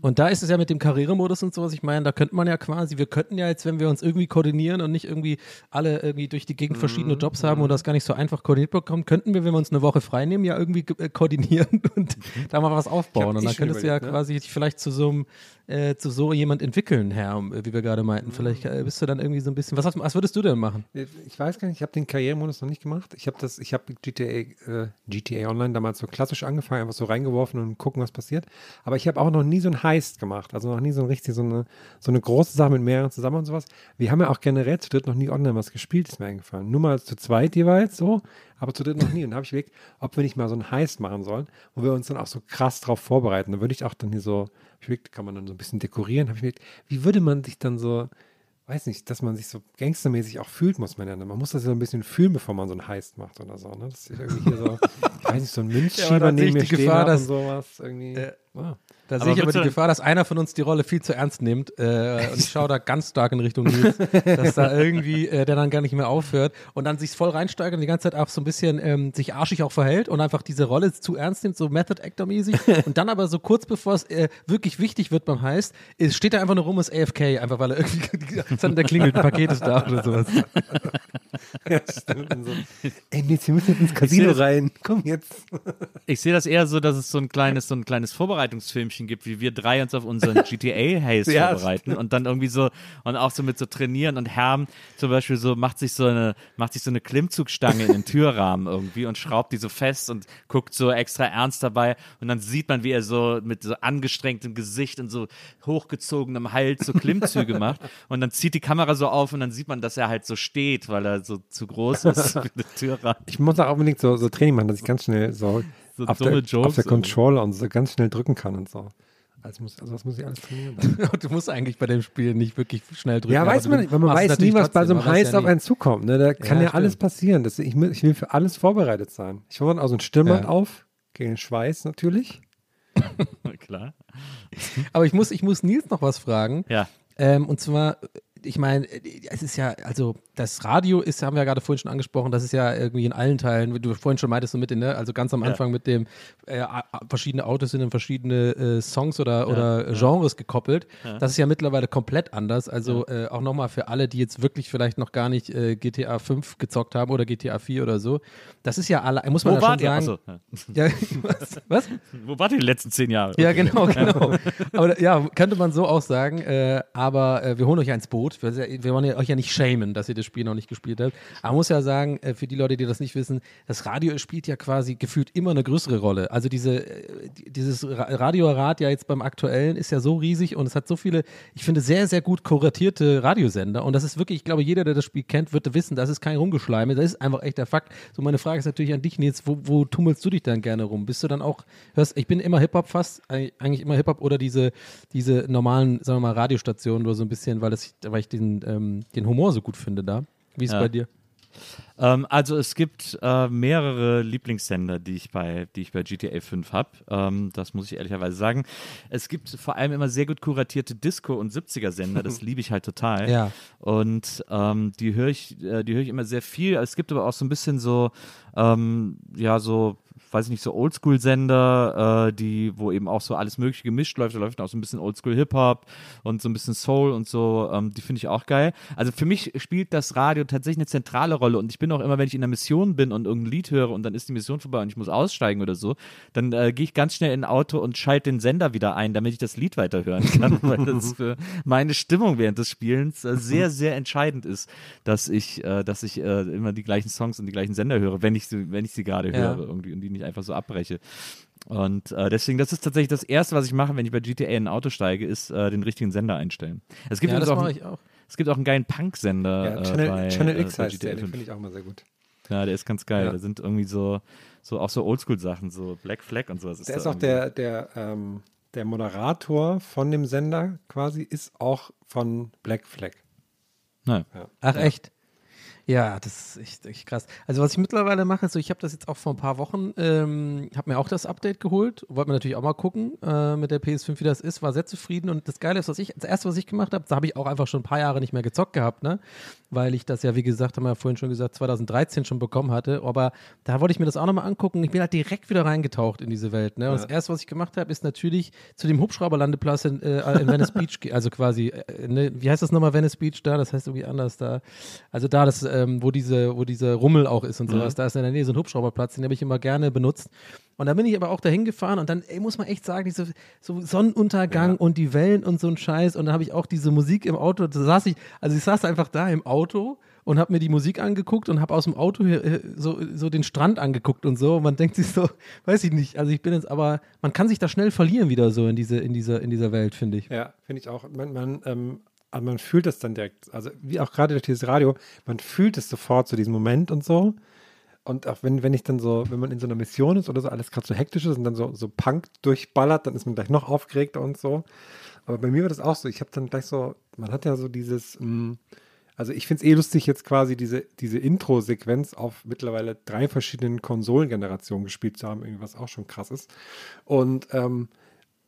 Und da ist es ja mit dem Karrieremodus und sowas, ich meine, da könnte man ja quasi, wir könnten ja jetzt, wenn wir uns irgendwie koordinieren und nicht irgendwie alle irgendwie durch die Gegend verschiedene Mhm. Jobs haben und das gar nicht so einfach koordiniert bekommen, könnten wir, wenn wir uns eine Woche frei nehmen, ja irgendwie ge- äh, koordinieren und da mal was aufbauen. Und dann könntest du ja ne? quasi vielleicht zu so einem, äh, zu so jemand entwickeln, Herr, wie wir gerade meinten? Vielleicht äh, bist du dann irgendwie so ein bisschen. Was, hast, was würdest du denn machen? Ich weiß gar nicht, ich habe den Karrieremodus noch nicht gemacht. Ich habe das, ich habe GTA, äh, GTA Online damals so klassisch angefangen, einfach so reingeworfen und gucken, was passiert. Aber ich habe auch noch nie so ein Heist gemacht. Also noch nie so ein richtig, so eine, so eine große Sache mit mehreren zusammen und sowas. Wir haben ja auch generell zu dritt noch nie online was gespielt, ist mir eingefallen. Nur mal zu zweit jeweils so, aber zu dritt noch nie. Und da habe ich überlegt, ob wir nicht mal so ein Heist machen sollen, wo wir uns dann auch so krass drauf vorbereiten. Da würde ich auch dann hier so, ich überlegt, kann man dann so ein bisschen dekorieren. Habe ich überlegt, wie würde man sich dann so, weiß nicht, dass man sich so gangstermäßig auch fühlt, muss man ja. Man muss das ja ein bisschen fühlen, bevor man so ein Heist macht oder so. Ne? Das ist irgendwie hier so, ich weiß nicht, so ein Münzschieber Ja, neben mir die stehen Gefahr, dass- und sowas. Irgendwie. Äh, wow. Da Aber sehe ich aber die Gefahr, dass einer von uns die Rolle viel zu ernst nimmt. Äh, und ich schaue da ganz stark in Richtung Nils, dass da irgendwie äh, der dann gar nicht mehr aufhört und dann sich voll reinsteigert und die ganze Zeit auch so ein bisschen ähm, sich arschig auch verhält und einfach diese Rolle zu ernst nimmt, so Method Actor-mäßig. und dann aber so kurz bevor es äh, wirklich wichtig wird beim Heist, ist, steht er einfach nur rum als AFK, einfach weil er irgendwie der klingelt, ein Paket ist da oder sowas. Ja, stimmt. Und so. Ey, Nils, wir müssen jetzt ins Casino rein. Komm jetzt. Ich sehe das eher so, dass es so ein kleines, so ein kleines Vorbereitungsfilmchen gibt, wie wir drei uns auf unseren GTA-Haze Ja, vorbereiten und dann irgendwie so und auch so mit so trainieren und Herm zum Beispiel so macht sich so eine, macht sich so eine Klimmzugstange in den Türrahmen irgendwie und schraubt die so fest und guckt so extra ernst dabei und dann sieht man, wie er so mit so angestrengtem Gesicht und so hochgezogenem Hals so Klimmzüge macht und dann zieht die Kamera so auf und dann sieht man, dass er halt so steht, weil er so zu groß ist für den Türrahmen. Ich muss auch unbedingt so, so Training machen, dass ich ganz schnell so, So auf, dumme der, Jokes auf der. Controller und so ganz schnell drücken kann und so. Also, muss, also das muss ich alles trainieren. Du musst eigentlich bei dem Spiel nicht wirklich schnell drücken. Ja, weiß du man nicht, weil man weiß nie, was bei so einem Heist ja auf einen zukommt. Ne? Da kann Ja, ja, alles passieren. Das, ich, will- ich will für alles vorbereitet sein. Ich hole dann auch so ein Stirnband Ja. auf, gegen den Schweiß natürlich. Klar. Aber ich muss, ich muss Nils noch was fragen. Ja. Ähm, und zwar, ich meine, es ist ja, also das Radio ist, haben wir ja gerade vorhin schon angesprochen, das ist ja irgendwie in allen Teilen, wie du vorhin schon meintest, so mit, ne? also ganz am Ja. Anfang mit dem, äh, verschiedene Autos sind in verschiedene äh, Songs oder, oder Genres gekoppelt. Das ist ja mittlerweile komplett anders. Also äh, auch nochmal für alle, die jetzt wirklich vielleicht noch gar nicht äh, GTA 5 gezockt haben oder GTA 4 oder so. Das ist ja alle, muss man Wo ja wart schon ihr? sagen. Achso, ja. Ja, was? was? Wo wart ihr die letzten zehn Jahre? Ja, genau, genau. Aber ja, könnte man so auch sagen. Äh, aber äh, wir holen euch ja ins Boot. Wir, wir wollen euch ja nicht shamen, dass ihr das Spiel noch nicht gespielt habt. Aber man muss ja sagen, äh, für die Leute, die das nicht wissen, das Radio spielt ja quasi gefühlt immer eine größere Rolle. Also diese, äh, die- dieses Ra Radiorad ja jetzt beim aktuellen ist ja so riesig und es hat so viele, ich finde, sehr, sehr gut kuratierte Radiosender. Und das ist wirklich, ich glaube, jeder, der das Spiel kennt, wird wissen, das ist kein Rumgeschleime. Das ist einfach echt der Fakt. So, meine Frage ist natürlich an dich, Nils, wo, wo tummelst du dich dann gerne rum? Bist du dann auch, hörst, ich bin immer Hip-Hop fast, eigentlich eigentlich immer Hip-Hop oder diese, diese normalen, sagen wir mal, Radiostationen oder so ein bisschen, weil, das, weil ich den, ähm, den Humor so gut finde da. Wie ist es Ja. bei dir? Ähm, also es gibt äh, mehrere Lieblingssender, die ich bei, die ich bei GTA 5 habe. Ähm, das muss ich ehrlicherweise sagen. Es gibt vor allem immer sehr gut kuratierte Disco- und 70er-Sender. Das liebe ich halt total. Ja. Und ähm, die höre ich, äh, die höre ich immer sehr viel. Es gibt aber auch so ein bisschen so, ähm, ja, so weiß ich nicht, so Oldschool-Sender, äh, die, wo eben auch so alles Mögliche gemischt läuft. Da läuft auch so ein bisschen Oldschool-Hip-Hop und so ein bisschen Soul und so. Ähm, die finde ich auch geil. Also für mich spielt das Radio tatsächlich eine zentrale Rolle und ich bin auch immer, wenn ich in einer Mission bin und irgendein Lied höre und dann ist die Mission vorbei und ich muss aussteigen oder so, dann äh, gehe ich ganz schnell in ein Auto und schalte den Sender wieder ein, damit ich das Lied weiterhören kann, weil das für meine Stimmung während des Spielens äh, sehr, sehr entscheidend ist, dass ich, äh, dass ich äh, immer die gleichen Songs und die gleichen Sender höre, wenn ich sie, wenn ich sie gerade Ja. höre irgendwie und die nicht einfach so abbreche. Und äh, deswegen, das ist tatsächlich das Erste, was ich mache, wenn ich bei GTA in ein Auto steige, ist äh, den richtigen Sender einstellen. Es gibt Ja, das auch, mache einen- ich auch. es gibt auch einen geilen Punk-Sender Ja, äh, Channel, bei, Channel äh, X bei heißt GTA der, den 5. finde ich auch immer sehr gut. Ja, der ist ganz geil. Ja. Da sind irgendwie so, so auch so Oldschool-Sachen, so Black Flag und sowas. Der da ist auch irgendwie. der, der, ähm, der Moderator von dem Sender quasi, ist auch von Black Flag. Nein. Ach, echt? Ja, das ist echt, echt krass. Also was ich mittlerweile mache, ist so, ich habe das jetzt auch vor ein paar Wochen, ähm, habe mir auch das Update geholt, wollte mir natürlich auch mal gucken äh, mit der PS5, wie das ist, war sehr zufrieden. Und das Geile ist, was ich, das erste, was ich gemacht habe, da habe ich auch einfach schon ein paar Jahre nicht mehr gezockt gehabt, ne, weil ich das ja, wie gesagt, haben wir ja vorhin schon gesagt, 2013 schon bekommen hatte, aber da wollte ich mir das auch nochmal angucken, ich bin halt direkt wieder reingetaucht in diese Welt, ne, und das erste, was ich gemacht habe, ist natürlich zu dem Hubschrauberlandeplatz in, äh, in Venice Beach, also quasi, äh, ne, wie heißt das nochmal, Venice Beach da, das heißt irgendwie anders da, also da das, äh, ähm, wo diese, wo dieser Rummel auch ist und sowas. Da ist in der Nähe so ein Hubschrauberplatz, den habe ich immer gerne benutzt. Und da bin ich aber auch dahin gefahren und dann, ey, muss man echt sagen, diese so Sonnenuntergang und die Wellen und so ein Scheiß. Und dann habe ich auch diese Musik im Auto, da saß ich, also ich saß einfach da im Auto und habe mir die Musik angeguckt und habe aus dem Auto hier, äh, so, so den Strand angeguckt und so. Und man denkt sich so, weiß ich nicht, also ich bin jetzt aber, man kann sich da schnell verlieren wieder so in, diese, in, dieser, in dieser Welt, finde ich. Ja, finde ich auch. Man, man, ähm, aber man fühlt das dann direkt, also wie auch gerade durch dieses Radio, man fühlt es sofort zu diesem Moment und so. Und auch wenn, wenn ich dann so, wenn man in so einer Mission ist oder so, alles gerade so hektisch ist und dann so, so Punk durchballert, dann ist man gleich noch aufgeregter und so. Aber bei mir war das auch so. Ich habe dann gleich so, man hat ja so dieses, mh, also ich finde es eh lustig, jetzt quasi diese, diese Intro-Sequenz auf mittlerweile drei verschiedenen Konsolengenerationen gespielt zu haben, was auch schon krass ist. Und, ähm,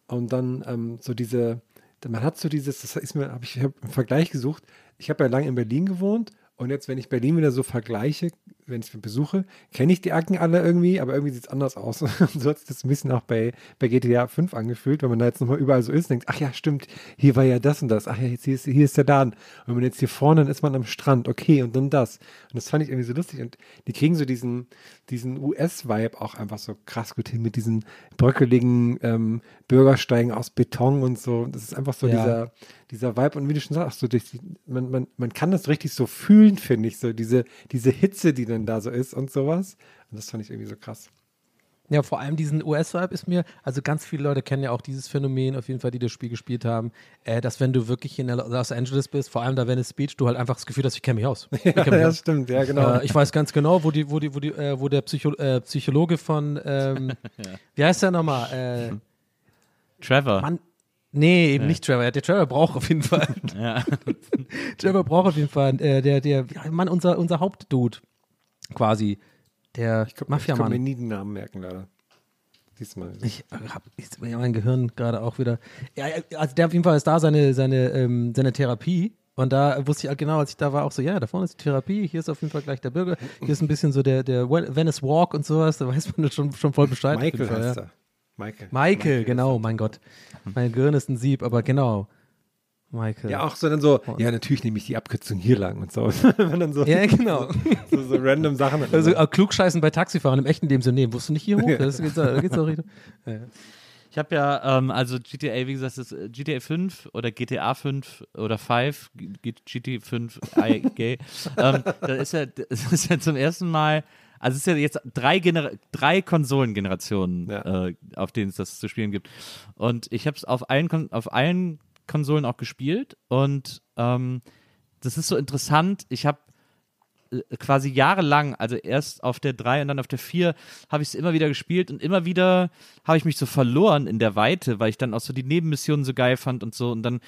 und dann ähm, so diese, man hat so dieses, das ist mir, habe ich hab einen Vergleich gesucht. Ich habe ja lange in Berlin gewohnt und jetzt, wenn ich Berlin wieder so vergleiche, wenn ich es besuche, kenne ich die Acken alle irgendwie, aber irgendwie sieht es anders aus. Und so hat sich das ein bisschen auch bei, bei GTA 5 angefühlt, wenn man da jetzt nochmal überall so ist, denkt, ach ja, stimmt, hier war ja das und das, ach ja, jetzt hier ist, hier ist der Laden. Und wenn man jetzt hier vorne, dann ist man am Strand, okay, und dann das. Und das fand ich irgendwie so lustig. Und die kriegen so diesen, diesen US-Vibe auch einfach so krass gut hin mit diesen bröckeligen ähm, Bürgersteigen aus Beton und so. Das ist einfach so Ja. dieser, dieser Vibe. Und wie du schon sagst, so durch die, man, man, man kann das richtig so fühlen, finde ich, so diese, diese Hitze, die dann da so ist und sowas. Und das fand ich irgendwie so krass. Ja, vor allem diesen US-Vibe ist mir, also ganz viele Leute kennen ja auch dieses Phänomen, auf jeden Fall, die das Spiel gespielt haben, äh, dass wenn du wirklich in Los Angeles bist, vor allem da Venice Beach, du halt einfach das Gefühl hast, ich kenne mich aus. Ich kenn mich Ja, aus. das stimmt, ja, genau. Äh, ich weiß ganz genau, wo die, wo die, wo die, äh, wo der Psycho äh, Psychologe von, ähm, wie heißt der nochmal? Äh, Trevor. Mann, nee, eben nicht Trevor. Der Trevor braucht auf jeden Fall. Ja. Trevor braucht auf jeden Fall, äh, der, der, ja, Mann, unser, unser Hauptdude, quasi. Der ich konnte mir Mafia-Mann. nie den Namen merken, leider. Diesmal. Ich habe jetzt ja, mein Gehirn gerade auch wieder. Ja, ja, also der auf jeden Fall ist da seine, seine, ähm, seine Therapie. Und da wusste ich halt genau, als ich da war, auch so, ja, da vorne ist die Therapie, hier ist auf jeden Fall gleich der Bürger, hier ist ein bisschen so der, der Venice Walk und sowas, da weiß man schon, schon voll Bescheid. Michael Fall, heißt ja. Michael. Michael, genau, mein Gott. Mein Gehirn ist ein Sieb, aber genau. Michael. Ja, auch so dann so, ja, natürlich nehme ich die Abkürzung hier lang und so. Wenn dann so, Ja, genau. so, so random Sachen. Also äh, klugscheißen bei Taxifahren im echten Leben so, nee, musst du nicht hier hoch? Das geht's, da geht's auch richtig. Ich habe ja, ähm, also GTA, wie gesagt, das ist äh, GTA 5 oder GTA 5 oder 5, G- GTA 5, IG. ähm, das, ist ja, das ist ja zum ersten Mal, also es ist ja jetzt drei, Gener drei Konsolengenerationen, Ja. äh, auf denen es das zu spielen gibt. Und ich habe es auf allen, Kon auf allen Konsolen auch gespielt und ähm, das ist so interessant. Ich habe quasi jahrelang, also erst auf der 3 und dann auf der 4, habe ich es immer wieder gespielt und immer wieder habe ich mich so verloren in der Weite, weil ich dann auch so die Nebenmissionen so geil fand und so. Und dann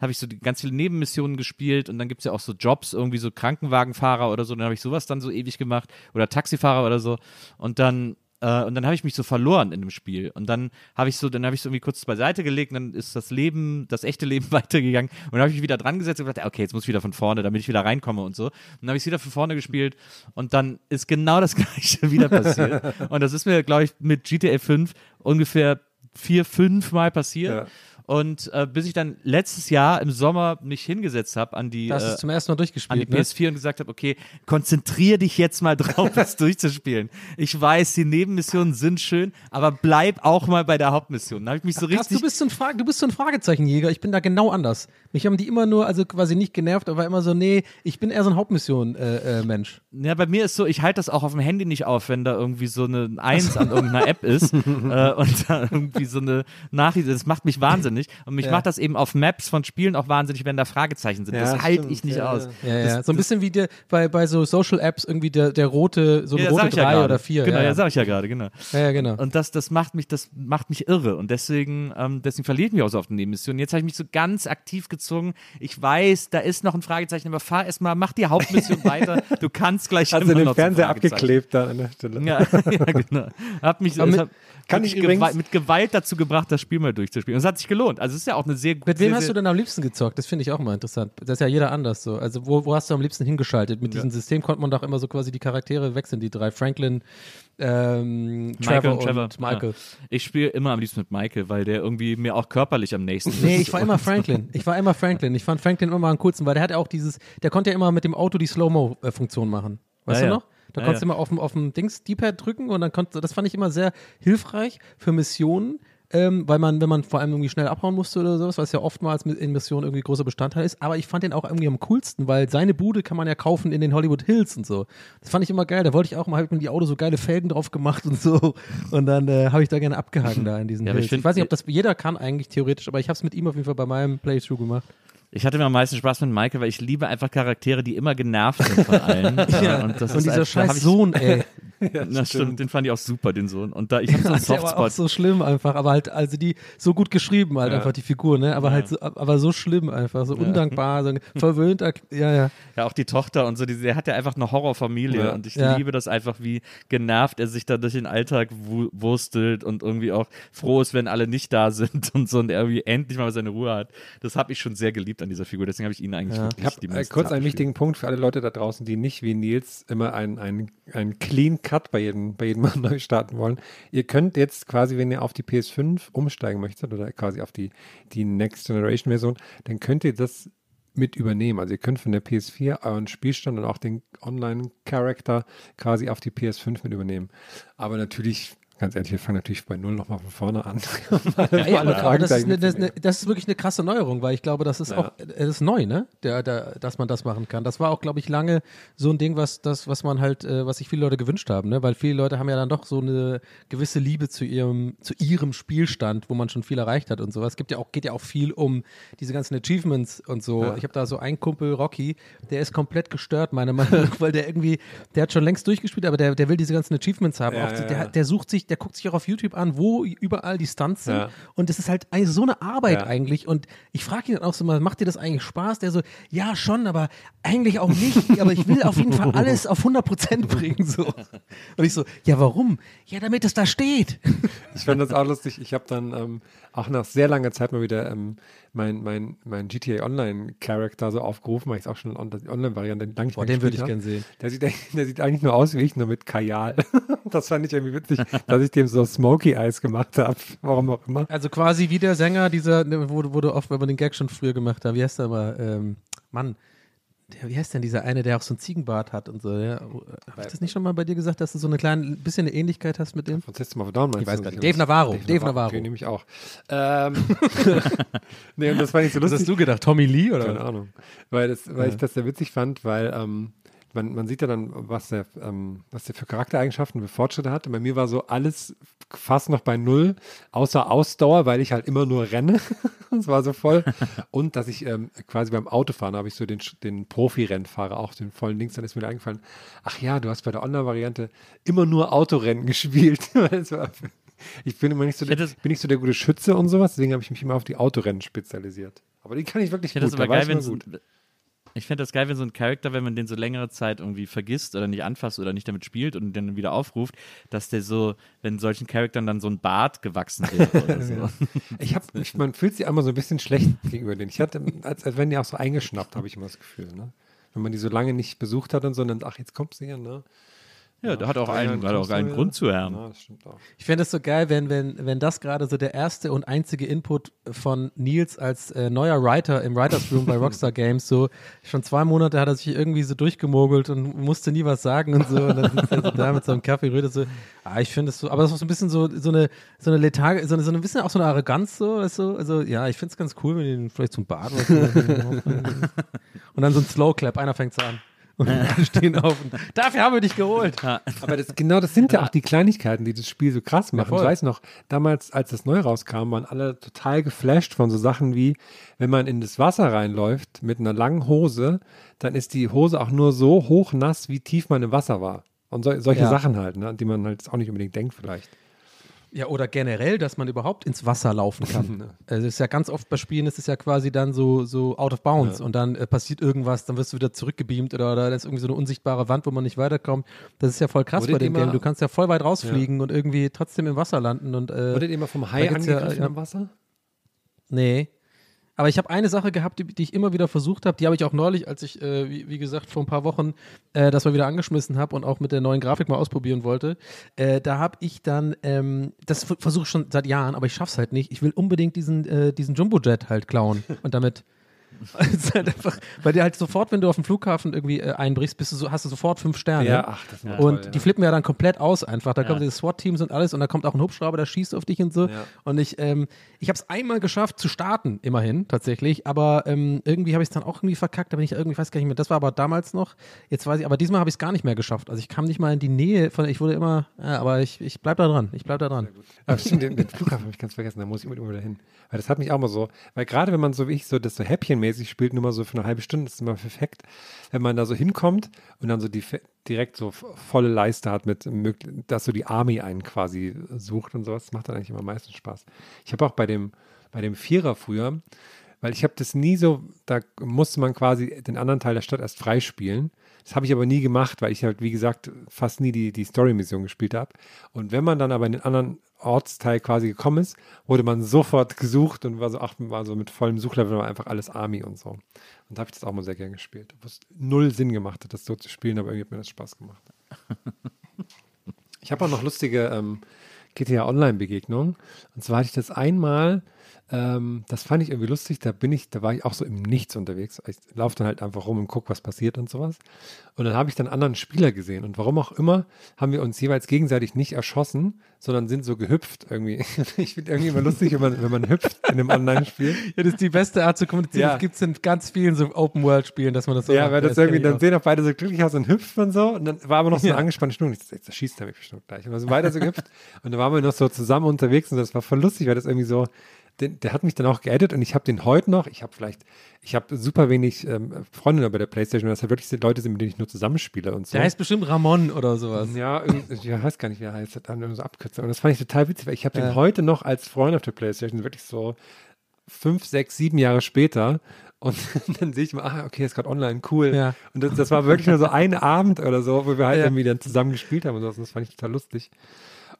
habe ich so die ganz viele Nebenmissionen gespielt und dann gibt es ja auch so Jobs, irgendwie so Krankenwagenfahrer oder so, dann habe ich sowas dann so ewig gemacht oder Taxifahrer oder so. Und dann äh, und dann habe ich mich so verloren in dem Spiel. Und dann habe ich so, dann habe ich so irgendwie kurz beiseite gelegt, und dann ist das Leben, das echte Leben weitergegangen. Und dann habe ich mich wieder dran gesetzt und gedacht, okay, jetzt muss ich wieder von vorne, damit ich wieder reinkomme und so. Und dann habe ich es wieder von vorne gespielt und dann ist genau das gleiche wieder passiert. und das ist mir, glaube ich, mit GTA 5 ungefähr vier, fünf Mal passiert. Ja. Und äh, bis ich dann letztes Jahr im Sommer mich hingesetzt habe an die, Da hast du äh, zum ersten Mal an die durchgespielt, ne? PS4 und gesagt habe, okay, konzentrier dich jetzt mal drauf, das durchzuspielen. Ich weiß, die Nebenmissionen sind schön, aber bleib auch mal bei der Hauptmission. Da habe ich mich so Krass, richtig du bist so ein, Fra du bist so ein Fragezeichenjäger. Ich bin da genau anders. Mich haben die immer nur, also quasi nicht genervt, aber immer so, nee, ich bin eher so ein Hauptmission-Mensch. Ja, bei mir ist so, ich halte das auch auf dem Handy nicht auf, wenn da irgendwie so eine Eins an irgendeiner App ist äh, und da irgendwie so eine Nachricht, das macht mich wahnsinnig. Und mich Ja. macht das eben auf Maps von Spielen auch wahnsinnig, wenn da Fragezeichen sind. Ja, das halte ich nicht ja, aus. ja, ja. so ein bisschen wie der, bei, bei so Social-Apps irgendwie der, der rote, so ein Ja, rote sag ich ja drei gerade. oder vier. Genau, ja, ja, sag ich ja gerade, genau. ja, ja, genau. Und das, das macht mich, das macht mich irre. Und deswegen, ähm, deswegen verliere ich mich auch so auf den Nebenmissionen. Jetzt habe ich mich so ganz aktiv gezwungen. Ich weiß, da ist noch ein Fragezeichen, aber fahr erst mal, mach die Hauptmission weiter. Du kannst gleich Hast immer du den Fernseher abgeklebt da an der Stelle? Ja, ja, genau. Hab mich Aber mit- kann ich übrigens- Gewalt, mit Gewalt dazu gebracht, das Spiel mal durchzuspielen. Und es hat sich gelohnt. Also es ist ja auch eine sehr Mit wem sehr, hast du denn am liebsten gezockt? Das finde ich auch mal interessant. Das ist ja jeder anders so. Also wo, wo hast du am liebsten hingeschaltet? Mit diesem System konnte man doch immer so quasi die Charaktere wechseln, die drei. Franklin, ähm, Trevor, Michael und, und Michael. Ja. Ich spiele immer am liebsten mit Michael, weil der irgendwie mir auch körperlich am nächsten ist. Nee, ich war immer Franklin. Ich war immer Franklin. Ich fand Franklin immer am coolsten, weil der hat ja auch dieses, der konnte ja immer mit dem Auto die Slow-Mo-Funktion machen. Weißt Ja, du ja. Da Ja, konntest du immer auf dem, auf dem Dings D-Pad drücken und dann konnte, das fand ich immer sehr hilfreich für Missionen, ähm, weil man, wenn man vor allem irgendwie schnell abhauen musste oder sowas, was ja oftmals in Missionen irgendwie großer Bestandteil ist, aber ich fand den auch irgendwie am coolsten, weil seine Bude kann man ja kaufen in den Hollywood Hills und so. Das fand ich immer geil. Da wollte ich auch mal, hab ich mir die Auto so geile Felgen drauf gemacht und so. Und dann äh, habe ich da gerne abgehangen da in diesen Ja, ich Hills. Ich, find- weiß nicht, ob das jeder kann eigentlich theoretisch, aber ich habe es mit ihm auf jeden Fall bei meinem Playthrough gemacht. Ich hatte mir am meisten Spaß mit Michael, weil ich liebe einfach Charaktere, die immer genervt sind von allen. Ja, und das und ist dieser einfach- scheiß Sohn, ey. das stimmt, den fand ich auch super, den Sohn. Und da, ich habe so einen war auch Softspot. so schlimm einfach, aber halt, also die so gut geschrieben halt einfach die Figur, ne? Aber halt so, aber so schlimm einfach, so undankbar, so verwöhnt, ja, ja. Ja, auch die Tochter und so, die, der hat ja einfach eine Horrorfamilie Ja. und ich Ja. liebe das einfach, wie genervt er sich da durch den Alltag wu- wurstelt und irgendwie auch froh ist, wenn alle nicht da sind und so und er irgendwie endlich mal seine Ruhe hat. Das habe ich schon sehr geliebt an dieser Figur, deswegen habe ich ihn eigentlich wirklich Ich habe die äh, kurz einen wichtigen Punkt für alle Leute da draußen, die nicht wie Nils immer einen, einen Clean Cut bei jedem, bei jedem Mal neu starten wollen. Ihr könnt jetzt quasi, wenn ihr auf die PS5 umsteigen möchtet oder quasi auf die, die Next Generation Version, dann könnt ihr das mit übernehmen. Also ihr könnt von der PS4 euren Spielstand und auch den Online-Charakter quasi auf die PS5 mit übernehmen. Aber natürlich, ganz ehrlich, wir fangen natürlich bei Null nochmal von vorne an. Ey, aber, aber das, ist eine, das, eine, das ist wirklich eine krasse Neuerung, weil ich glaube, das ist auch, das ist neu, ne? Der, der, dass man das machen kann. Das war auch, glaube ich, lange so ein Ding, was, das, was man halt, äh, was sich viele Leute gewünscht haben, ne? Weil viele Leute haben ja dann doch so eine gewisse Liebe zu ihrem, zu ihrem Spielstand, wo man schon viel erreicht hat und sowas. Es gibt ja auch, geht ja auch viel um diese ganzen Achievements und so. Ich habe da so einen Kumpel, Rocky, der ist komplett gestört, meiner Meinung nach, weil der irgendwie, der hat schon längst durchgespielt, aber der, der will diese ganzen Achievements haben. Ja, auch, ja, der, ja. der sucht sich, der guckt sich auch auf YouTube an, wo überall die Stunts sind. Ja. Und es ist halt so eine Arbeit Ja. eigentlich. Und ich frage ihn dann auch so mal, macht dir das eigentlich Spaß? Der so, ja, schon, aber eigentlich auch nicht. aber ich will auf jeden Fall alles auf 100 Prozent bringen. So. Und ich so, ja, warum? Ja, damit es da steht. Ich fand das auch lustig. Ich habe dann ähm, auch nach sehr langer Zeit mal wieder ähm, mein, mein, mein GTA Online-Charakter so aufgerufen, weil ich es auch schon on- die Online-Variante lang Boah, den würde ich gespielt gern hab. sehen. Der sieht, der sieht eigentlich nur aus wie ich, nur mit Kajal. das fand ich irgendwie witzig, dass ich dem so Smoky Eyes gemacht habe. Warum auch immer. Also quasi wie der Sänger dieser, ne, wo, wo du oft, wenn man den Gag schon früher gemacht hat, wie heißt der immer? Ähm, Mann. Wie heißt denn dieser eine, der auch so einen Ziegenbart hat und so? Ja? Habe ich das nicht schon mal bei dir gesagt, dass du so eine kleine, bisschen eine Ähnlichkeit hast mit dem? Von System of a Down meinst Ich weiß gar nicht. Dave Navarro. Dave Navarro. Den nehme ich auch. Ähm, nee, und das fand ich so Was lustig. hast du gedacht? Tommy Lee oder? Keine Ahnung. Weil, das, weil ich das sehr witzig fand, weil ähm, man, man sieht ja dann, was der, ähm, was der für Charaktereigenschaften, für Fortschritte hat. Und bei mir war so alles fast noch bei Null, außer Ausdauer, weil ich halt immer nur renne. das war so voll. Und dass ich ähm, quasi beim Autofahren habe ich so den, den Profi-Rennfahrer, auch den vollen Links, dann ist mir eingefallen, ach ja, du hast bei der Online-Variante immer nur Autorennen gespielt. Ich bin immer nicht so, der, bin nicht so der gute Schütze und sowas, deswegen habe ich mich immer auf die Autorennen spezialisiert. Aber die kann ich wirklich Ich gut. das aber geil, wenn gut. Ich finde das geil, wenn so ein Charakter, wenn man den so längere Zeit irgendwie vergisst oder nicht anfasst oder nicht damit spielt und den wieder aufruft, dass der so, wenn solchen Charakteren dann so ein Bart gewachsen wird oder so. Ich hab, ich, man fühlt sich immer so ein bisschen schlecht gegenüber denen. Ich hatte, als, als wenn die auch so eingeschnappt, habe ich immer das Gefühl. Ne? Wenn man die so lange nicht besucht hat und so, dann, ach, jetzt kommt sie hier, ne? Ja, der hat auch Ja, einen, hat auch einen. Grund zu haben. Ja, das stimmt auch. Ich fände es so geil, wenn, wenn, wenn das gerade so der erste und einzige Input von Nils als äh, neuer Writer im Writers Room bei Rockstar Games, so schon zwei Monate hat er sich irgendwie so durchgemogelt und musste nie was sagen und so. Und dann sitzt er so da mit seinem Kaffee, redet so, ah, ich finde es so, aber das ist so ein bisschen so, so eine, so eine Letharge, so eine, so ein bisschen auch so eine Arroganz, so, weißt du? Also, ja, ich finde es ganz cool, wenn die vielleicht zum Bad was machen. Und dann so ein Slow Clap, einer fängt an. Und stehen auf. Und, Dafür haben wir dich geholt. Aber das, genau das sind ja auch die Kleinigkeiten, die das Spiel so krass machen. voll. ich weiß noch, damals, als das neu rauskam, waren alle total geflasht von so Sachen wie, wenn man in das Wasser reinläuft mit einer langen Hose, dann ist die Hose auch nur so hoch nass, wie tief man im Wasser war. Und so, solche Ja. Sachen halt, ne, an die man halt auch nicht unbedingt denkt vielleicht. Ja, oder generell, dass man überhaupt ins Wasser laufen kann. Also es ist ja ganz oft bei Spielen, ist es ja quasi dann so, so out of bounds und dann äh, passiert irgendwas, dann wirst du wieder zurückgebeamt oder, oder da ist irgendwie so eine unsichtbare Wand, wo man nicht weiterkommt. Das ist ja voll krass Wurdet bei dem Game. Du kannst ja voll weit rausfliegen und irgendwie trotzdem im Wasser landen und äh, Wurdet ihr mal vom Hai ja, angegriffen ja. im Wasser? Nee. Aber ich habe eine Sache gehabt, die, die ich immer wieder versucht habe. Die habe ich auch neulich, als ich, äh, wie, wie, gesagt, vor ein paar Wochen äh, das mal wieder angeschmissen habe und auch mit der neuen Grafik mal ausprobieren wollte. Äh, da habe ich dann, ähm, das versuche ich schon seit Jahren, aber ich schaffe es halt nicht. Ich will unbedingt diesen, äh, diesen Jumbo-Jet halt klauen und damit halt einfach, weil dir halt sofort, wenn du auf dem Flughafen irgendwie äh, einbrichst, bist du so, hast du sofort fünf Sterne. Ja, ach, das ist Und toll, ja. die flippen ja dann komplett aus einfach. Da Ja. kommen diese SWAT-Teams und alles und da kommt auch ein Hubschrauber, der schießt auf dich und so. Ja. Und ich, ähm, ich habe es einmal geschafft zu starten, immerhin tatsächlich, aber ähm, irgendwie habe ich es dann auch irgendwie verkackt, da bin ich irgendwie, ich weiß gar nicht mehr, das war aber damals noch, jetzt weiß ich, aber diesmal habe ich es gar nicht mehr geschafft. Also ich kam nicht mal in die Nähe von, ich wurde immer, ja, aber ich, ich bleib da dran, ich bleib da dran. Aber stimmt, den, den Flughafen habe ich ganz vergessen, da muss ich mal wieder hin. Weil das hat mich auch mal so, weil gerade wenn man so wie ich so das so häppchenmäßig spielt, nur mal so für eine halbe Stunde, das ist immer perfekt, wenn man da so hinkommt und dann so die direkt so volle Leiste hat mit, dass so die Army einen quasi sucht und sowas, das macht dann eigentlich immer am meisten Spaß. Ich habe auch bei dem, bei dem Vierer früher, weil ich habe das nie so, da musste man quasi den anderen Teil der Stadt erst freispielen. Das habe ich aber nie gemacht, weil ich halt, wie gesagt, fast nie die, die Story-Mission gespielt habe. Und wenn man dann aber in den anderen Ortsteil quasi gekommen ist, wurde man sofort gesucht und war so, ach, war so mit vollem Suchlevel, war einfach alles Army und so. Und da habe ich das auch mal sehr gern gespielt. Wo es null Sinn gemacht hat, das so zu spielen, aber irgendwie hat mir das Spaß gemacht. Ich habe auch noch lustige ähm, GTA Online-Begegnungen. Und zwar hatte ich das einmal, ähm, das fand ich irgendwie lustig, da bin ich, da war ich auch so im Nichts unterwegs. Ich laufe dann halt einfach rum und gucke, was passiert und sowas. Und dann habe ich dann anderen Spieler gesehen. Und warum auch immer, haben wir uns jeweils gegenseitig nicht erschossen, sondern sind so gehüpft irgendwie. Ich finde irgendwie immer lustig, wenn man, wenn man hüpft in einem Online-Spiel. Ja, das ist die beste Art zu kommunizieren. Ja. Das gibt es in ganz vielen so Open-World-Spielen, dass man das so Ja, macht. weil das kenn irgendwie, dann auch. sehen auch beide so glücklich aus und hüpft man so. Und dann war aber noch so eine Ja. angespannte Stimmung. Ich dachte, jetzt schießt er mich bestimmt gleich. Und dann sind beide so gehüpft. Und dann waren wir noch so zusammen unterwegs und das war voll lustig, weil das irgendwie so, den, der hat mich dann auch geaddet und ich habe den heute noch, ich habe vielleicht, ich habe super wenig ähm, Freunde bei der Playstation, weil das halt wirklich die Leute sind, mit denen ich nur zusammenspiele und so. Der heißt bestimmt Ramon oder sowas. Ja, ich weiß gar nicht, wie er heißt. Wir so Abkürzung. Und das fand ich total witzig, weil ich habe Ja. den heute noch als Freund auf der Playstation, wirklich so fünf, sechs, sieben Jahre später. Und dann sehe ich mal, ah, okay, ist gerade online, cool. Ja. Und das, das war wirklich nur so ein Abend oder so, wo wir halt Ja. irgendwie dann zusammen gespielt haben und sowas. Und das fand ich total lustig.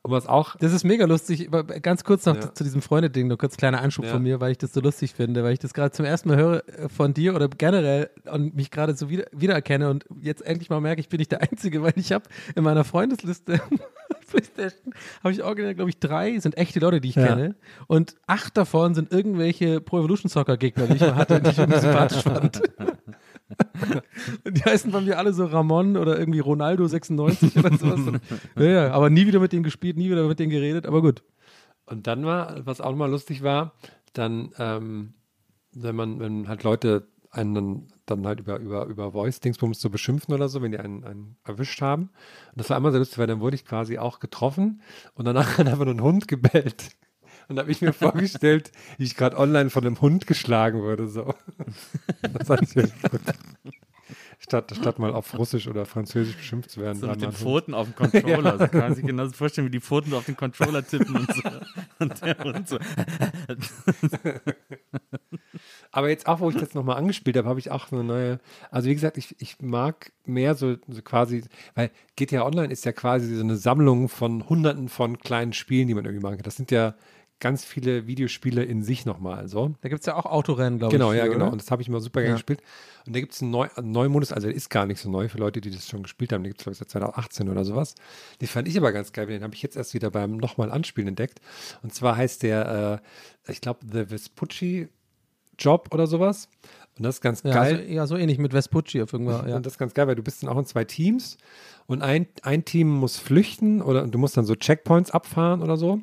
Und was auch, Das ist mega lustig. Aber Ganz kurz noch Ja. zu diesem Freunde-Ding, nur kurz kleiner Anschub Ja. von mir, weil ich das so lustig finde, weil ich das gerade zum ersten Mal höre äh, von dir oder generell und mich gerade so wieder, wiedererkenne und jetzt endlich mal merke, ich bin nicht der Einzige, weil ich habe in meiner Freundesliste PlayStation habe ich original, glaube ich, drei sind echte Leute, die ich Ja. kenne und acht davon sind irgendwelche Pro Evolution Soccer Gegner, die ich mal hatte und die ich irgendwie sympathisch fand. Die heißen bei mir alle so Ramon oder irgendwie Ronaldo 96 oder sowas. ja, ja, aber nie wieder mit denen gespielt, nie wieder mit denen geredet, aber gut. und dann war, was auch nochmal lustig war, dann, ähm, wenn man, wenn halt Leute einen dann, dann halt über, über, über Voice-Dingsbums so beschimpfen oder so, wenn die einen, einen erwischt haben. Und das war immer sehr lustig, weil dann wurde ich quasi auch getroffen und danach hat einfach nur ein Hund gebellt. Und da habe ich mir vorgestellt, wie ich gerade online von einem Hund geschlagen würde. So. Das fand ich wirklich gut. Statt, statt mal auf Russisch oder Französisch beschimpft zu werden. So mit den Hund. Pfoten auf dem Controller. So kann man sich genauso vorstellen, wie die Pfoten auf den Controller tippen und so. Und der Hund so. Aber jetzt auch, wo ich das nochmal angespielt habe, habe ich auch eine neue. Also wie gesagt, ich, ich mag mehr so, so quasi, weil GTA Online ist ja quasi so eine Sammlung von hunderten von kleinen Spielen, die man irgendwie machen kann. Das sind ja ganz viele Videospiele in sich nochmal. So. Da gibt es ja auch Autorennen, glaube ich. Genau, ja, für, genau. oder? Und das habe ich immer super gerne Ja. gespielt. Und da gibt es einen, neu, einen neuen Modus, also der ist gar nicht so neu für Leute, die das schon gespielt haben. Den gibt es, glaube ich, seit 2018 oder sowas. Den fand ich aber ganz geil, den habe ich jetzt erst wieder beim nochmal Anspielen entdeckt. Und zwar heißt der, äh, ich glaube, The Vespucci Job oder sowas. Und das ist ganz Ja, geil. So, ja, so ähnlich mit Vespucci auf irgendwann. Ja. Und das ist ganz geil, weil du bist dann auch in zwei Teams und ein, ein Team muss flüchten oder du musst dann so Checkpoints abfahren oder so.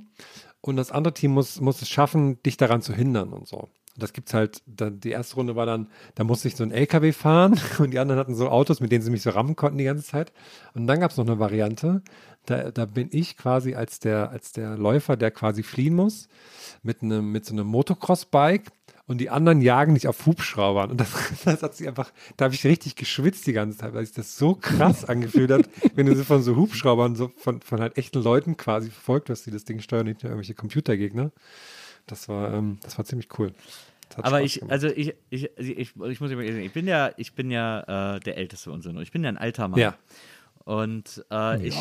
Und das andere Team muss, muss es schaffen, dich daran zu hindern und so. Das gibt's halt, dann, die erste Runde war dann, da musste ich so ein LKW fahren und die anderen hatten so Autos, mit denen sie mich so rammen konnten die ganze Zeit. Und dann gab's noch eine Variante, da, da bin ich quasi als der, als der Läufer, der quasi fliehen muss, mit einem, mit so einem Motocross-Bike und die anderen jagen dich auf Hubschraubern. Und das, das hat sich einfach, da habe ich richtig geschwitzt die ganze Zeit, weil sich das so krass angefühlt hat, wenn du so von so Hubschraubern, so von, von halt echten Leuten quasi verfolgt wirst, die das Ding steuern, nicht nur irgendwelche Computergegner. Das war, ähm, das war ziemlich cool. Aber Spaß ich, gemacht. also ich, ich, ich, ich muss immer sagen, ich bin ja, ich bin ja äh, der Älteste unserer. Ich bin ja ein alter Mann. Ja. Und äh, ich,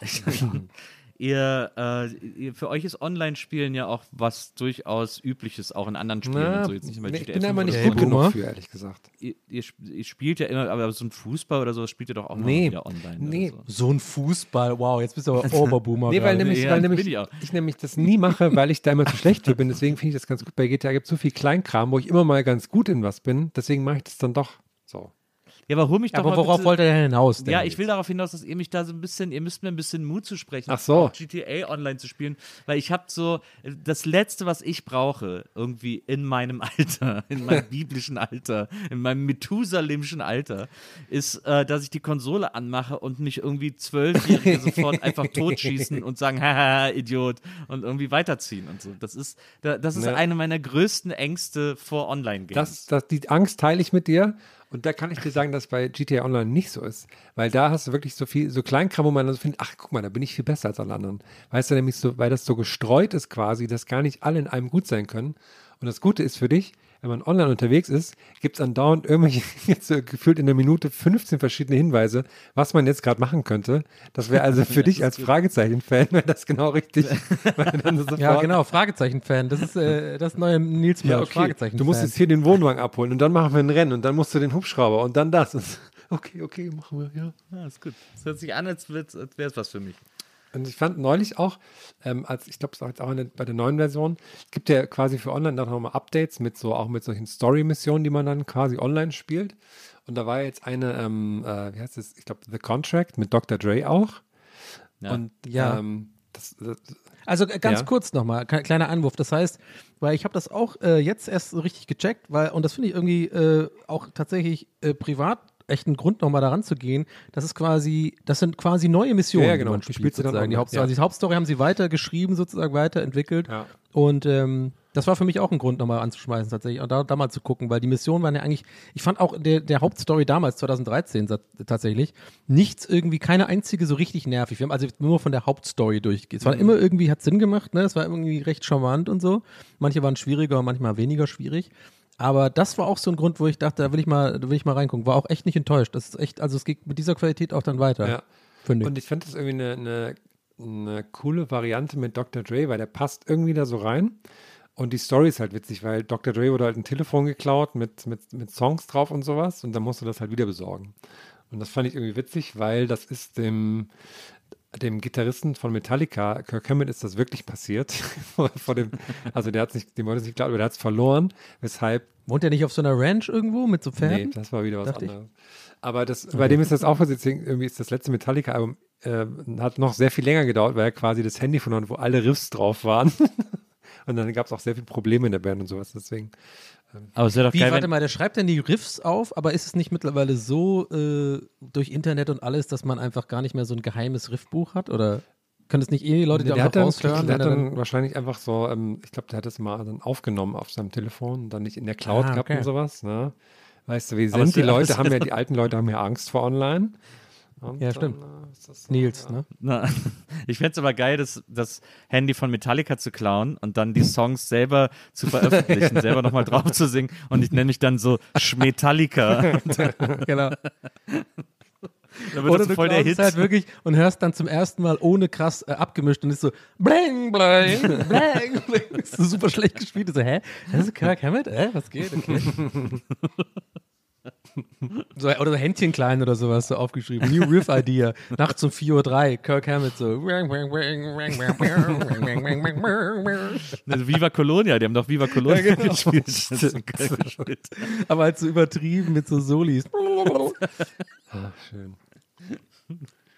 ich, ihr, äh, ihr, für euch ist Online-Spielen ja auch was durchaus Übliches, auch in anderen Spielen Na, und so. Jetzt nicht immer nee, ich bin da 5 immer nicht so. gut genug für, ehrlich gesagt. Ihr, ihr, ihr spielt ja immer, aber so ein Fußball oder so, das spielt ihr doch auch Nee. mal wieder online. Nee. So. So ein Fußball, wow, jetzt bist du aber Oberboomer. Nee, weil nämlich, Ja, weil nämlich ich ich, nämlich das nie mache, weil ich da immer zu schlecht für bin. Deswegen finde ich das ganz gut. Bei GTA gibt es so viel Kleinkram, wo ich immer mal ganz gut in was bin. Deswegen mache ich das dann doch so. Ja, aber hol mich doch aber mal worauf bitte, wollt ihr denn hinaus? Ja, denn ich will darauf hinaus, dass ihr mich da so ein bisschen, ihr müsst mir ein bisschen Mut zu sprechen, Ach so. GTA online zu spielen, weil ich habe so, das Letzte, was ich brauche, irgendwie in meinem Alter, in meinem biblischen Alter, in meinem Methusalemschen Alter, ist, äh, dass ich die Konsole anmache und mich irgendwie Zwölfjährige sofort einfach totschießen und sagen, haha, Idiot, und irgendwie weiterziehen und so. Das ist, da- das ist Ja. eine meiner größten Ängste vor Online-Games. Das, das, die Angst teile ich mit dir. Und da kann ich dir sagen, dass bei GTA Online nicht so ist. Weil da hast du wirklich so viel, so Kleinkram, wo man dann so findet, ach, guck mal, da bin ich viel besser als alle anderen. Weißt du, nämlich so, weil das so gestreut ist quasi, dass gar nicht alle in einem gut sein können. Und das Gute ist für dich, wenn man online unterwegs ist, gibt es andauernd irgendwelche, jetzt so gefühlt in der Minute 15 verschiedene Hinweise, was man jetzt gerade machen könnte. Das wäre also für dich als Fragezeichen-Fan, wäre das genau richtig. Ja, genau, Fragezeichen-Fan. Das ist äh, das neue Nils Ja, okay. Fragezeichen-Fan. Du musst jetzt hier den Wohnwagen abholen und dann machen wir ein Rennen und dann musst du den Hubschrauber und dann das. Okay, okay, machen wir, ja. ja, ist gut. Das hört sich an, als, wäre es was für mich. Und ich fand neulich auch, ähm, als ich glaube, es war jetzt auch der, bei der neuen Version, gibt ja quasi für online dann nochmal Updates mit so auch mit solchen Story-Missionen, die man dann quasi online spielt. Und da war jetzt eine, ähm, äh, wie heißt es, ich glaube, The Contract mit Dr. Dre auch. Ja. Und Ja. ähm, das, das, Also äh, ganz Ja. kurz nochmal, kleiner Einwurf. Das heißt, weil ich habe das auch äh, jetzt erst so richtig gecheckt, weil, und das finde ich irgendwie äh, auch tatsächlich äh, privat echt einen Grund, nochmal daran zu gehen. Das ist quasi, das sind quasi neue Missionen, Ja, ja, genau. die man spielt, dann sozusagen. Die, Hauptstory, ja. also die Hauptstory haben sie weitergeschrieben, sozusagen weiterentwickelt. Ja. Und ähm, das war für mich auch ein Grund, nochmal anzuschmeißen, tatsächlich, und da, da mal zu gucken, weil die Missionen waren ja eigentlich, ich fand auch der, der Hauptstory damals, 2013 sa- tatsächlich, nichts irgendwie, keine einzige so richtig nervig. Wir haben also nur von der Hauptstory durchgeht. Es war immer irgendwie, hat Sinn gemacht, ne? Es war irgendwie recht charmant und so. Manche waren schwieriger, manchmal weniger schwierig. Aber das war auch so ein Grund, wo ich dachte, da will ich mal, da will ich mal reingucken. War auch echt nicht enttäuscht. Das ist echt, also es geht mit dieser Qualität auch dann weiter. Ja. Ich. Und ich finde das irgendwie eine, eine, eine coole Variante mit Dr. Dre, weil der passt irgendwie da so rein. Und die Story ist halt witzig, weil Dr. Dre wurde halt ein Telefon geklaut mit, mit, mit Songs drauf und sowas und dann musste das halt wieder besorgen. Und das fand ich irgendwie witzig, weil das ist dem, dem Gitarristen von Metallica, Kirk Hammett, ist das wirklich passiert. vor, dem, also der hat nicht, dem wollte es nicht geklaut, aber der hat es verloren, weshalb Wohnt er nicht auf so einer Ranch irgendwo mit so Pferden? Nee, das war wieder was Dachte ich. anderes. Aber das, bei dem ist das auch passiert, irgendwie ist das letzte Metallica-Album äh, hat noch sehr viel länger gedauert, weil er quasi das Handy von hat, wo alle Riffs drauf waren. Und dann gab es auch sehr viele Probleme in der Band und sowas. Deswegen, Aber es wäre doch Wie, geil, warte mal, der schreibt denn die Riffs auf, aber ist es nicht mittlerweile so äh, durch Internet und alles, dass man einfach gar nicht mehr so ein geheimes Riffbuch hat? Oder können es nicht eh die Leute, die dann, raushören? der hat er dann wahrscheinlich einfach so, ähm, ich glaube, der hat das mal dann aufgenommen auf seinem Telefon und dann nicht in der Cloud Ah, gehabt okay. und sowas. Ne? Weißt du, wie sind die Leute, haben ja, die alten Leute haben ja Angst vor online. Und Ja, dann, stimmt. äh, ist das so, Nils, ja. ne? Na, ich fände es aber geil, das, das Handy von Metallica zu klauen und dann die Songs selber zu veröffentlichen, selber nochmal drauf zu singen und ich nenne mich dann so Schmetallica. Genau. Da wird das voll der Hit. halt wirklich und hörst dann zum ersten Mal ohne krass äh, abgemischt und ist so bling, bling, bling, bling. Ist so super schlecht gespielt. So, hä? Das ist Kirk Hammett? Hä? Was geht? Okay. So, oder so Händchen klein oder sowas so aufgeschrieben. New Riff Idea. Nachts um 4.03 Uhr. Kirk Hammett so. Also Viva Colonia, die haben doch Viva Colonia genau. gespielt. Gespielt. Aber halt so übertrieben mit so Solis. Ach, schön.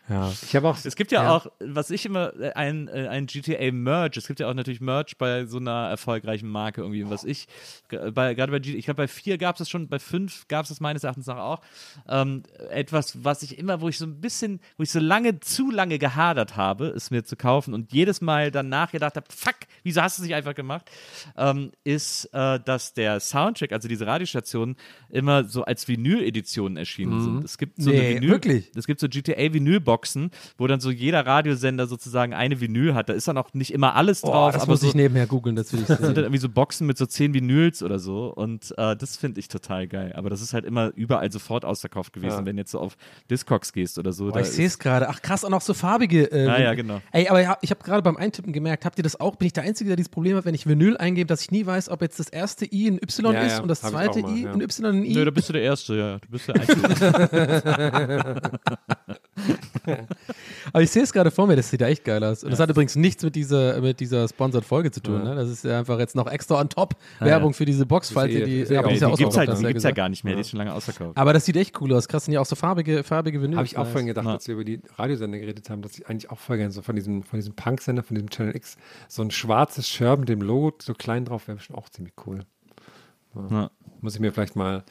Ja. Ich habe auch Es gibt ja, auch, was ich immer, äh, ein, äh, ein GTA-Merch, es gibt ja auch natürlich Merch bei so einer erfolgreichen Marke irgendwie, was ich, bei, gerade bei GTA, ich glaube bei 4 gab es das schon, bei 5 gab es das meines Erachtens nach auch, ähm, etwas, was ich immer, wo ich so ein bisschen, wo ich so lange, zu lange gehadert habe, es mir zu kaufen und jedes Mal danach gedacht habe, fuck, wieso hast du es nicht einfach gemacht, ähm, ist, äh, dass der Soundtrack, also diese Radiostationen, immer so als Vinyl-Editionen erschienen sind. Es gibt so Nee, eine Vinyl, wirklich? es gibt so GTA-Vinylboxen, Boxen, wo dann so jeder Radiosender sozusagen eine Vinyl hat. Da ist dann auch nicht immer alles Oh, drauf, das aber muss so, ich nebenher googeln, das will ich das sind dann sehen. irgendwie so Boxen mit so zehn Vinyls oder so. Und äh, das finde ich total geil. Aber das ist halt immer überall sofort ausverkauft gewesen, Ja. wenn jetzt so auf Discogs gehst oder so. Da ich sehe es gerade. Ach krass, und auch so farbige. Äh, Ja, ja, genau. Ey, aber ja, ich habe gerade beim Eintippen gemerkt, habt ihr das auch? Bin ich der Einzige, der dieses Problem hat, wenn ich Vinyl eingebe, dass ich nie weiß, ob jetzt das erste I ein Y Ja, ist ja, und das zweite mal, I ja. ein Y ein I? Nö, da bist du der Erste, ja. Du bist der Einzige. Aber ich sehe es gerade vor mir, das sieht ja echt geil aus. Und das hat übrigens nichts mit dieser, mit dieser Sponsored-Folge zu tun. Ne? Das ist ja einfach jetzt noch extra on top Werbung für diese Box, falls ihr die. eh aber auch die ja die gibt's ausverkauft, halt, die gibt's ja gesagt. gar nicht mehr. Die ist schon lange ausverkauft. Aber das sieht echt cool aus. Krass, sind ja auch so farbige, farbige Vinyl. Habe ich auch vorhin gedacht, Ja. als wir über die Radiosender geredet haben, dass ich eigentlich auch voll gerne so von diesem, von diesem Punk-Sender, von diesem Channel X, so ein schwarzes Shirt mit dem Logo so klein drauf wäre schon auch ziemlich cool. Ja. Muss ich mir vielleicht mal,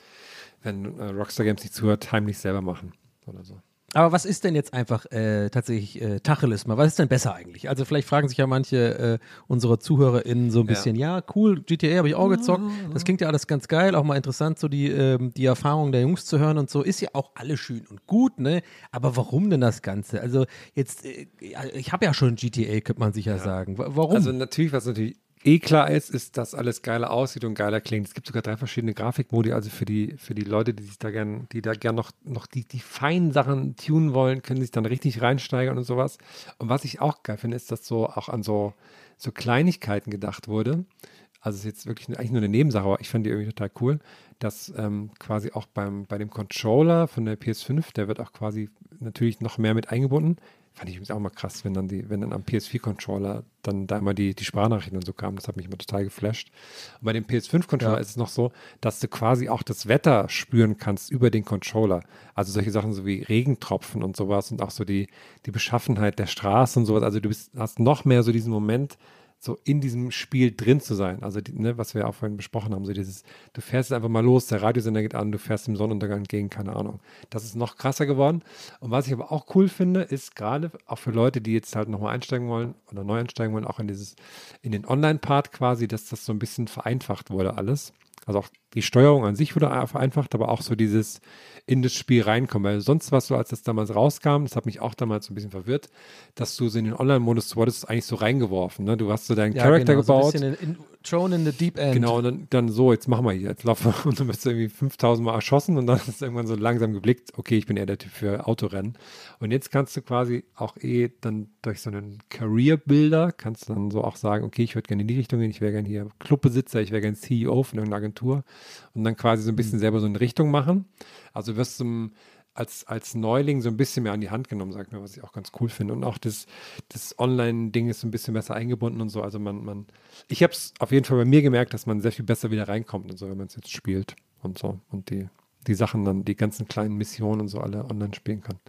wenn äh, Rockstar Games nicht zuhört, heimlich selber machen oder so. Aber was ist denn jetzt einfach äh, tatsächlich äh, Tacheles mal? Was ist denn besser eigentlich? Also vielleicht fragen sich ja manche äh, unserer ZuhörerInnen so ein bisschen, ja, cool, GTA habe ich auch gezockt, das klingt ja alles ganz geil, auch mal interessant, so die, ähm, die Erfahrung der Jungs zu hören und so, ist ja auch alles schön und gut, ne? Aber warum denn das Ganze? Also jetzt, äh, ja, ich habe ja schon GTA, könnte man sicher sagen. Wa- Warum? Also natürlich, was natürlich eh klar ist, ist, dass alles geiler aussieht und geiler klingt. Es gibt sogar drei verschiedene Grafikmodi, also für die, für die Leute, die sich da gern, die da gern noch, noch die, die feinen Sachen tunen wollen, können sich dann richtig reinsteigern und sowas. Und was ich auch geil finde, ist, dass so auch an so, so Kleinigkeiten gedacht wurde. Also es ist jetzt wirklich eigentlich nur eine Nebensache, aber ich fand die irgendwie total cool, dass ähm, quasi auch beim, bei dem Controller von der PS5, der wird auch quasi natürlich noch mehr mit eingebunden. Fand ich übrigens auch mal krass, wenn dann die, wenn dann am PS4-Controller dann da immer die, die Sprachnachrichten und so kamen. Das hat mich immer total geflasht. Und bei dem PS5-Controller Ja. ist es noch so, dass du quasi auch das Wetter spüren kannst über den Controller. Also solche Sachen so wie Regentropfen und sowas und auch so die, die Beschaffenheit der Straße und sowas. Also du bist, hast noch mehr so diesen Moment, so in diesem Spiel drin zu sein. Also, die, ne, was wir auch vorhin besprochen haben, so dieses, du fährst jetzt einfach mal los, der Radiosender geht an, du fährst dem Sonnenuntergang entgegen, keine Ahnung. Das ist noch krasser geworden. Und was ich aber auch cool finde, ist gerade auch für Leute, die jetzt halt nochmal einsteigen wollen oder neu einsteigen wollen, auch in dieses, in den Online-Part quasi, dass das so ein bisschen vereinfacht wurde alles. Also auch die Steuerung an sich wurde vereinfacht, aber auch so dieses in das Spiel reinkommen. Weil sonst was so, als das damals rauskam, das hat mich auch damals so ein bisschen verwirrt, dass du so in den Online-Modus, du wurdest eigentlich so reingeworfen. Ne? Du hast so deinen ja, Charakter genau, gebaut. So ein bisschen in, in, thrown in the deep end. Genau, und dann, dann so, jetzt machen wir hier, jetzt laufen wir und dann bist du irgendwie 5000 Mal erschossen und dann ist irgendwann so langsam geblickt, okay, ich bin eher der Typ für Autorennen. Und jetzt kannst du quasi auch eh dann durch so einen Career-Builder, kannst du dann so auch sagen, okay, ich würde gerne in die Richtung gehen, ich wäre gerne hier Clubbesitzer, ich wäre gerne CEO von irgendeiner Agentur und dann quasi so ein bisschen selber so eine Richtung machen. Also wirst du als, als Neuling so ein bisschen mehr an die Hand genommen, sagt mir, was ich auch ganz cool finde. Und auch das, das Online-Ding ist so ein bisschen besser eingebunden und so. Also man, man, ich habe es auf jeden Fall bei mir gemerkt, dass man sehr viel besser wieder reinkommt und so, wenn man es jetzt spielt und so. Und die, die Sachen dann, die ganzen kleinen Missionen und so alle online spielen kann.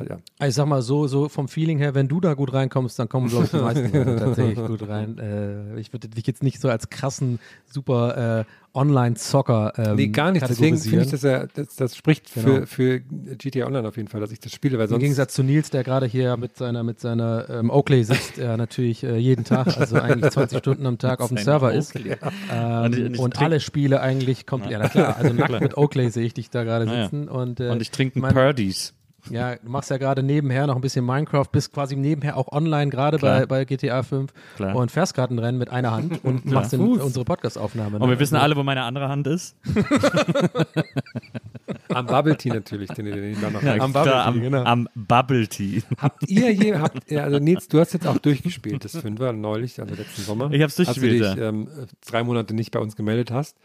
Ja. Also Ich sag mal so, so vom Feeling her, wenn du da gut reinkommst, dann kommen, glaube ich, die meisten tatsächlich gut rein. Äh, ich würde dich jetzt nicht so als krassen, super äh, Online-Zocker ähm, Nee, gar nicht. Deswegen finde ich, dass er, das, das spricht Genau. für, für GTA Online auf jeden Fall, dass ich das spiele, weil Im. Gegensatz zu Nils, der gerade hier mit seiner, mit seiner ähm, Oakley sitzt, der natürlich äh, jeden Tag, also eigentlich 20 Stunden am Tag auf dem Server ist. Oakley. Ähm, Und ich- und ich und trink- alle Spiele eigentlich kommt, ja, na klar, also nackt mit Oakley sehe ich dich da gerade Ah, ja. sitzen. Und, äh, Und ich trinke mein- Purdies. Ja, du machst ja gerade nebenher noch ein bisschen Minecraft, bist quasi nebenher auch online, gerade bei, bei GTA 5 Klar. und fährst gerade ein Rennen mit einer Hand und machst den, unsere Podcast-Aufnahme. Und wir wissen alle, wo meine andere Hand ist. Am Bubble Tea natürlich, den ihr den dann noch am Klar, Bubble am, Tea, genau. am Bubble Tea. Habt ihr je, habt, ja, also Nils, du hast jetzt auch durchgespielt, das Fünfer neulich, also letzten Sommer. Ich hab's durchgespielt, Als du dich ja. ähm, drei Monate nicht bei uns gemeldet hast.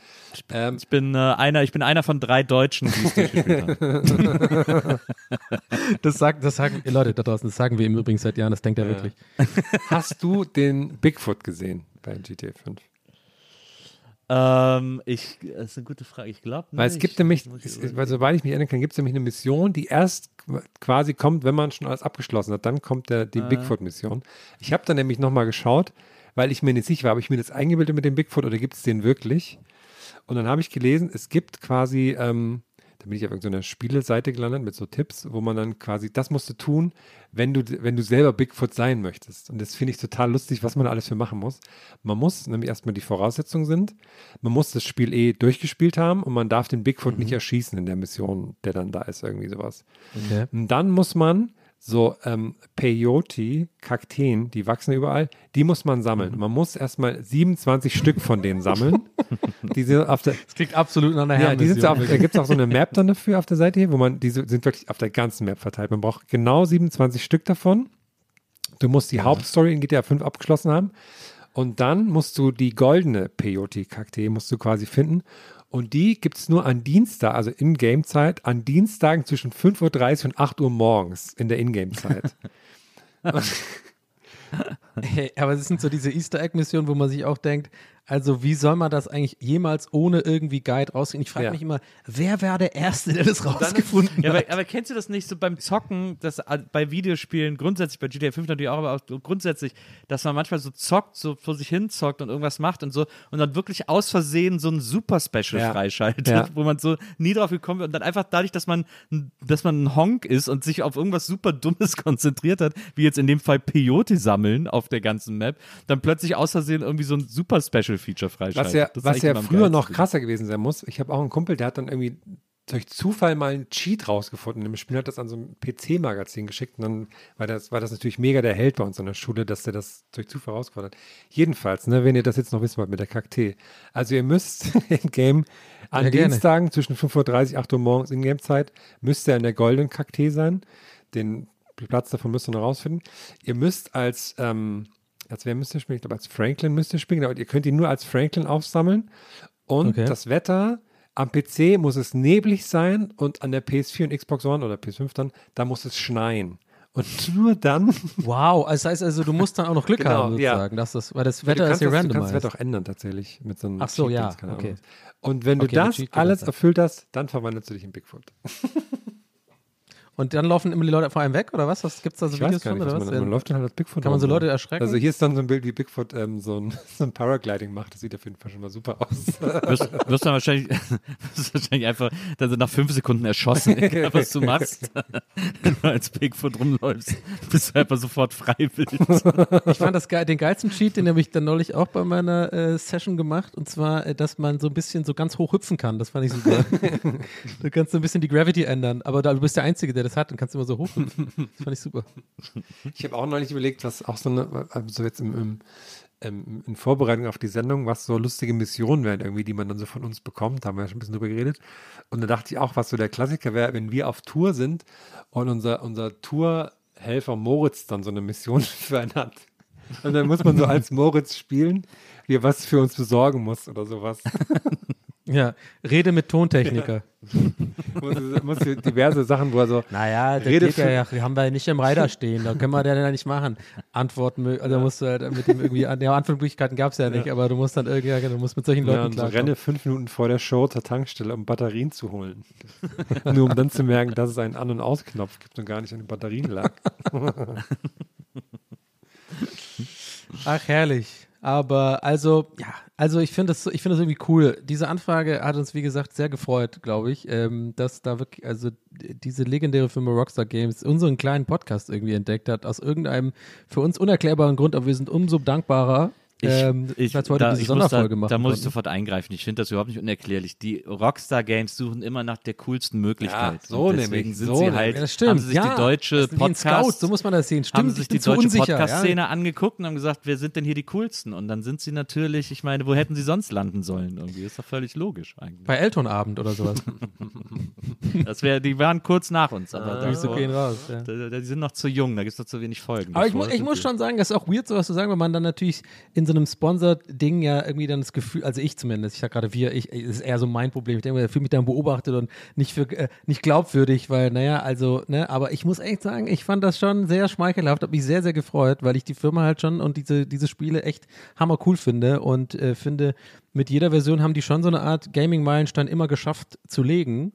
Ähm, Ich bin, äh, einer, ich bin einer von drei Deutschen, die es durchgespielt haben. Das, sagt, das sagen, Leute da draußen, das sagen wir ihm übrigens seit Jahren, das denkt er wirklich. hast du den Bigfoot gesehen bei GTA 5? Ähm, ich, das ist eine gute Frage. Ich glaube Weil es gibt nämlich, es, weil soweit ich mich erinnern kann, gibt es nämlich eine Mission, die erst qu- quasi kommt, wenn man schon alles abgeschlossen hat. Dann kommt der, die Bigfoot-Mission. Ich habe dann nämlich nochmal geschaut, weil ich mir nicht sicher war, habe ich mir das eingebildet mit dem Bigfoot oder gibt es den wirklich? Und dann habe ich gelesen, es gibt quasi, ähm, da bin ich auf irgendeiner Spieleseite gelandet mit so Tipps, wo man dann quasi, das musst du tun, wenn du, wenn du selber Bigfoot sein möchtest. Und das finde ich total lustig, was man alles für machen muss. Man muss nämlich erstmal die Voraussetzungen sind, man muss das Spiel eh durchgespielt haben und man darf den Bigfoot nicht erschießen in der Mission, der dann da ist, irgendwie sowas. Okay. Und dann muss man so ähm, Peyote, Kakteen, die wachsen überall, die muss man sammeln. Man muss erstmal 27 Stück von denen sammeln. Die sind auf der, Das klingt absolut nach einer ja, die sind auf, da gibt es auch so eine Map dann dafür auf der Seite hier, wo man, die sind wirklich auf der ganzen Map verteilt. Man braucht genau 27 Stück davon. Du musst die Hauptstory in GTA 5 abgeschlossen haben. Und dann musst du die goldene Peyote-Kaktee musst du quasi finden. Und die gibt es nur an Dienstag, also In-Game-Zeit, an Dienstagen zwischen 5.30 Uhr und 8 Uhr morgens in der In-Game-Zeit. Hey, aber es sind so diese Easter Egg-Missionen, wo man sich auch denkt, also wie soll man das eigentlich jemals ohne irgendwie Guide rauskriegen? Ich frage Ja. mich immer, wer war der Erste, der das rausgefunden Ja, hat? aber, aber kennst du das nicht so beim Zocken, dass äh, bei Videospielen grundsätzlich, bei GTA 5 natürlich auch, aber auch grundsätzlich, dass man manchmal so zockt, so vor sich hin zockt und irgendwas macht und so und dann wirklich aus Versehen so ein Super-Special Ja. freischaltet, Ja. wo man so nie drauf gekommen wird und dann einfach dadurch, dass man, dass man ein Honk ist und sich auf irgendwas super Dummes konzentriert hat, wie jetzt in dem Fall Peyote sammeln auf der ganzen Map, dann plötzlich aus Versehen irgendwie so ein Super-Special-Feature freischaltet. Was ja, was ja früher noch krasser gewesen sein muss. Ich habe auch einen Kumpel, der hat dann irgendwie durch Zufall mal einen Cheat rausgefunden. Im Spiel hat das an so ein PC-Magazin geschickt und dann war das, war das natürlich mega der Held bei uns in der Schule, dass der das durch Zufall rausgefunden hat. Jedenfalls, ne, wenn ihr das jetzt noch wissen wollt mit der Kaktee. Also ihr müsst im Game an Ja, gerne. Dienstagen zwischen 5.30 Uhr, 8 Uhr morgens in Game-Zeit, müsst ihr in der goldenen Kaktee sein. Den Platz davon müsst ihr noch rausfinden. Ihr müsst als, ähm, als wer müsst ihr spielen? Ich glaube, als Franklin müsst ihr spielen, aber ihr könnt ihn nur als Franklin aufsammeln. Und Okay. das Wetter am PC muss es neblig sein und an der PS4 und Xbox One oder PS5 dann, da muss es schneien. Und nur dann. Wow, das heißt also, du musst dann auch noch Glück Genau, haben, ja. sozusagen. Dass das, weil das Wetter kannst ist ja das, du kannst das. Wetter auch ändern tatsächlich mit so einem Ach so, Cheat, ja, okay. Und wenn du Okay, das alles erfüllt hast, dann verwandelst du dich in Bigfoot. Und dann laufen immer die Leute vor einem weg, oder was? was Gibt es da so Ich Videos weiß gar nicht, von, was oder man, was? man läuft dann halt als Bigfoot. Kann man so rum, Leute ne? erschrecken? Also hier ist dann so ein Bild, wie Bigfoot ähm, so, ein, so ein Paragliding macht. Das sieht auf jeden Fall schon mal super aus. wirst, wirst dann wahrscheinlich, wirst wahrscheinlich einfach dann so nach fünf Sekunden erschossen, egal was du machst. Wenn du als Bigfoot rumläufst, bist du einfach sofort freiwillig. Ich fand das geil, den geilsten Cheat, den habe ich dann neulich auch bei meiner äh, Session gemacht. Und zwar, äh, dass man so ein bisschen so ganz hoch hüpfen kann. Das fand ich super. du kannst so ein bisschen die Gravity ändern. Aber da, du bist der Einzige, der das hat. Dann kannst du immer so hoch. Das fand ich super. Ich habe auch neulich überlegt, was auch so eine, also jetzt im, im, im, in Vorbereitung auf die Sendung, was so lustige Missionen wären irgendwie, die man dann so von uns bekommt. Da haben wir ja schon ein bisschen drüber geredet. Und da dachte ich auch, was so der Klassiker wäre, wenn wir auf Tour sind und unser, unser Tourhelfer Moritz dann so eine Mission für einen hat. Und dann muss man so als Moritz spielen, wie er was für uns besorgen muss oder sowas. Ja, Rede mit Tontechniker. muss, muss diverse Sachen, wo er so, Naja, das Rede geht ja, ja, wir haben wir nicht im Reiter stehen, da können wir den ja nicht machen. Antworten, also da musst du halt mit dem irgendwie, ja, Antwortmöglichkeiten gab es ja nicht, aber du musst dann irgendwie, ja, du musst mit solchen Ja, Leuten und so klarkommen. renne fünf Minuten vor der Show zur Tankstelle, um Batterien zu holen. Nur um dann zu merken, dass es einen An- und Ausknopf gibt und gar nicht an den Batterien lag. Ach, herrlich. Aber also, ja, also ich finde das, ich das irgendwie cool. Diese Anfrage hat uns, wie gesagt, sehr gefreut, glaube ich, ähm, dass da wirklich, also diese legendäre Firma Rockstar Games unseren kleinen Podcast irgendwie entdeckt hat, aus irgendeinem für uns unerklärbaren Grund, aber wir sind umso dankbarer, ähm, dass wir heute da, ich muss da, da muss ich sofort eingreifen. Ich finde das überhaupt nicht unerklärlich. Die Rockstar Games suchen immer nach der coolsten Möglichkeit. so Und deswegen nämlich, sind so sie halt, Ja, das stimmt. haben sie sich ja, die deutsche Scout, Podcast, so muss man das sehen. Stimmt, haben ich sich die deutsche Podcast-Szene ja. angeguckt und haben gesagt, wer sind denn hier die coolsten? Und dann sind sie natürlich, ich meine, wo hätten sie sonst landen sollen? Irgendwie ist doch völlig logisch eigentlich. Bei Elternabend oder sowas. Das wäre, die waren kurz nach uns, aber da, Grüße gehen raus. Ja. die sind noch zu jung, da gibt es noch zu wenig Folgen. Aber ich, mu ich muss schon sagen, das ist auch weird, sowas zu sagen, weil man dann natürlich in so einem Sponsored-Ding ja irgendwie dann das Gefühl, also ich zumindest, ich sag gerade wir, ich, das ist eher so mein Problem. Ich denke, ich fühle mich dann beobachtet und nicht für äh, nicht glaubwürdig, weil, naja, also, ne, aber ich muss echt sagen, ich fand das schon sehr schmeichelhaft, habe mich sehr, sehr gefreut, weil ich die Firma halt schon und diese, diese Spiele echt hammer cool finde und äh, finde, mit jeder Version haben die schon so eine Art Gaming-Meilenstein immer geschafft zu legen.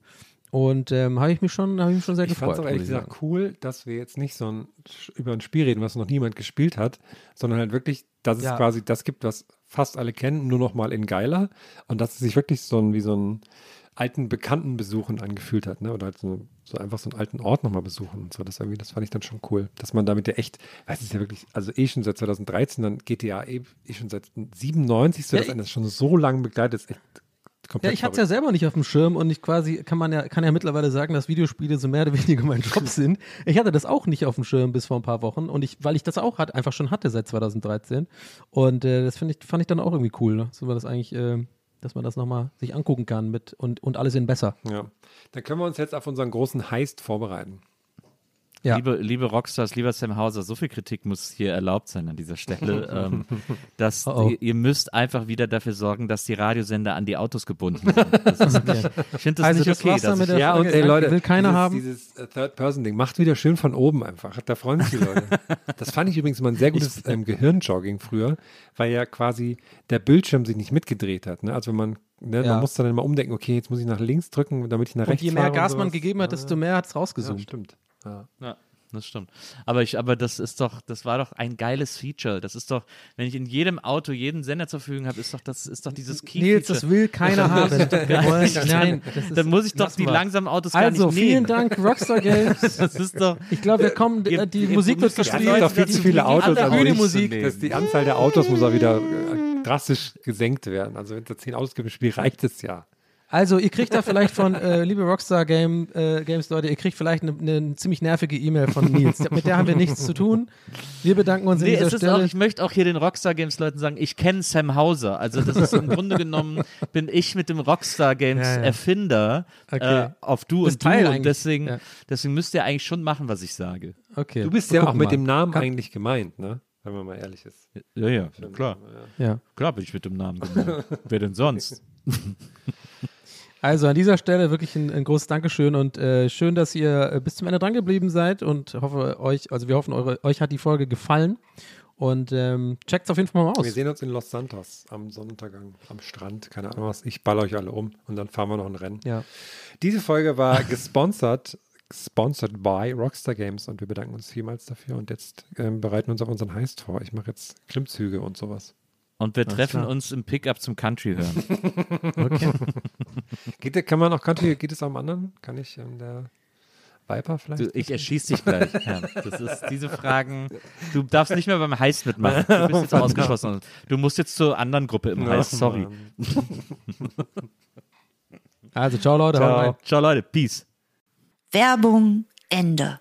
Und ähm, habe ich mich schon, habe ich mich schon sehr Ich fand gefreut. es auch muss ehrlich ich gesagt sagen. cool, dass wir jetzt nicht so ein, über ein Spiel reden, was noch niemand gespielt hat, sondern halt wirklich, dass es Ja. quasi das gibt, was fast alle kennen, nur noch mal in geiler und dass es sich wirklich so ein, wie so einen alten Bekannten besuchen angefühlt hat, ne? Oder halt so, so einfach so einen alten Ort nochmal besuchen und so. Das irgendwie, das fand ich dann schon cool. Dass man damit ja echt, weiß es ist ja wirklich, also eh schon seit 2013, dann GTA eh, eh schon seit 97, so Ja, dass einen das schon so lange begleitet, ist echt komplett Ja, ich hatte es ja selber nicht auf dem Schirm und ich quasi kann man ja kann ja mittlerweile sagen, dass Videospiele so mehr oder weniger mein Job sind. Ich hatte das auch nicht auf dem Schirm bis vor ein paar Wochen und ich, weil ich das auch hat, einfach schon hatte seit 2013 und äh, das finde ich fand ich dann auch irgendwie cool, ne? so man das eigentlich, äh, dass man das nochmal sich angucken kann mit und und alles in besser. Ja. Dann können wir uns jetzt auf unseren großen Heist vorbereiten. Ja. Liebe, liebe Rockstars, lieber Sam Hauser, so viel Kritik muss hier erlaubt sein an dieser Stelle, ähm, dass Oh, oh. Ihr, ihr müsst einfach wieder dafür sorgen, dass die Radiosender an die Autos gebunden sind. Das ist, Ich finde das Also nicht das okay. mit ich, Ja, und ey Leute, will keiner dieses, haben. dieses äh, Third-Person-Ding macht wieder schön von oben einfach. Da freuen sich die Leute. Das fand ich übrigens mal ein sehr gutes ähm, Gehirnjogging früher, weil ja quasi der Bildschirm sich nicht mitgedreht hat. Ne? Also wenn man, ne, Ja. man muss dann immer umdenken, okay, jetzt muss ich nach links drücken, damit ich nach Und rechts je mehr Gas man gegeben hat, desto mehr hat es Ja, rausgezoomt. stimmt. Ja. ja, das stimmt. Aber ich, aber das ist doch, das war doch ein geiles Feature. Das ist doch, wenn ich in jedem Auto jeden Sender zur Verfügung habe, ist doch das, ist doch dieses Key-Feature. Nils, das will keiner haben. Wir wollen, nein, das ist, Dann muss ich doch die wir. langsamen Autos gar Also, nicht vielen nehmen. Dank, Rockstar Games. Das ist doch. Ich glaube, wir kommen, Ihr- äh, die ihr Musik wird Ja, gespielt. es gibt doch viel zu viele Autos. an der also Musik. dass die Anzahl der Autos muss auch wieder äh, drastisch gesenkt werden. Also wenn es da zehn Autos gibt im Spiel, reicht es ja. Also, ihr kriegt da vielleicht von, äh, liebe Rockstar Game, äh, Games Leute, ihr kriegt vielleicht eine ne ziemlich nervige E-Mail von Nils. Mit der haben wir nichts zu tun. Wir bedanken uns Nee, an es dieser ist auch, Stelle. ich möchte auch hier den Rockstar Games Leuten sagen, ich kenne Sam Hauser. Also das ist im Grunde genommen, bin ich mit dem Rockstar Games Ja, ja. Erfinder Okay. äh, auf du Das und du Teil und eigentlich. deswegen, Ja. deswegen müsst ihr eigentlich schon machen, was ich sage. okay. Du bist ja auch mit mal. dem Namen Kann- eigentlich gemeint, ne? Wenn man mal ehrlich ist. Ja, ja, klar. Ja. Klar bin ich mit dem Namen gemeint. Wer denn sonst? Also an dieser Stelle wirklich ein, ein großes Dankeschön und äh, schön, dass ihr äh, bis zum Ende dran geblieben seid und hoffe euch, also wir hoffen, eure, euch hat die Folge gefallen und ähm, checkt auf jeden Fall mal Wir aus. sehen uns in Los Santos am Sonnenuntergang, am Strand, keine Ahnung was. Ich baller euch alle um und dann fahren wir noch ein Rennen. Ja. Diese Folge war gesponsert, sponsored by Rockstar Games und wir bedanken uns vielmals dafür und jetzt ähm, bereiten wir uns auf unseren Heist vor. Ich mache jetzt Klimmzüge und sowas. Und wir treffen klar. uns im Pickup zum Country hören. Okay. Geht, kann man auch Country, geht es am anderen? Kann ich ähm, der Viper vielleicht? Du, ich erschieß dich gleich. Ja, das ist diese Fragen. Du darfst nicht mehr beim Heist mitmachen. Du bist jetzt ausgeschlossen. Du musst jetzt zur anderen Gruppe im Heist. Sorry. Also ciao Leute. Ciao. Ciao Leute. Peace. Werbung Ende.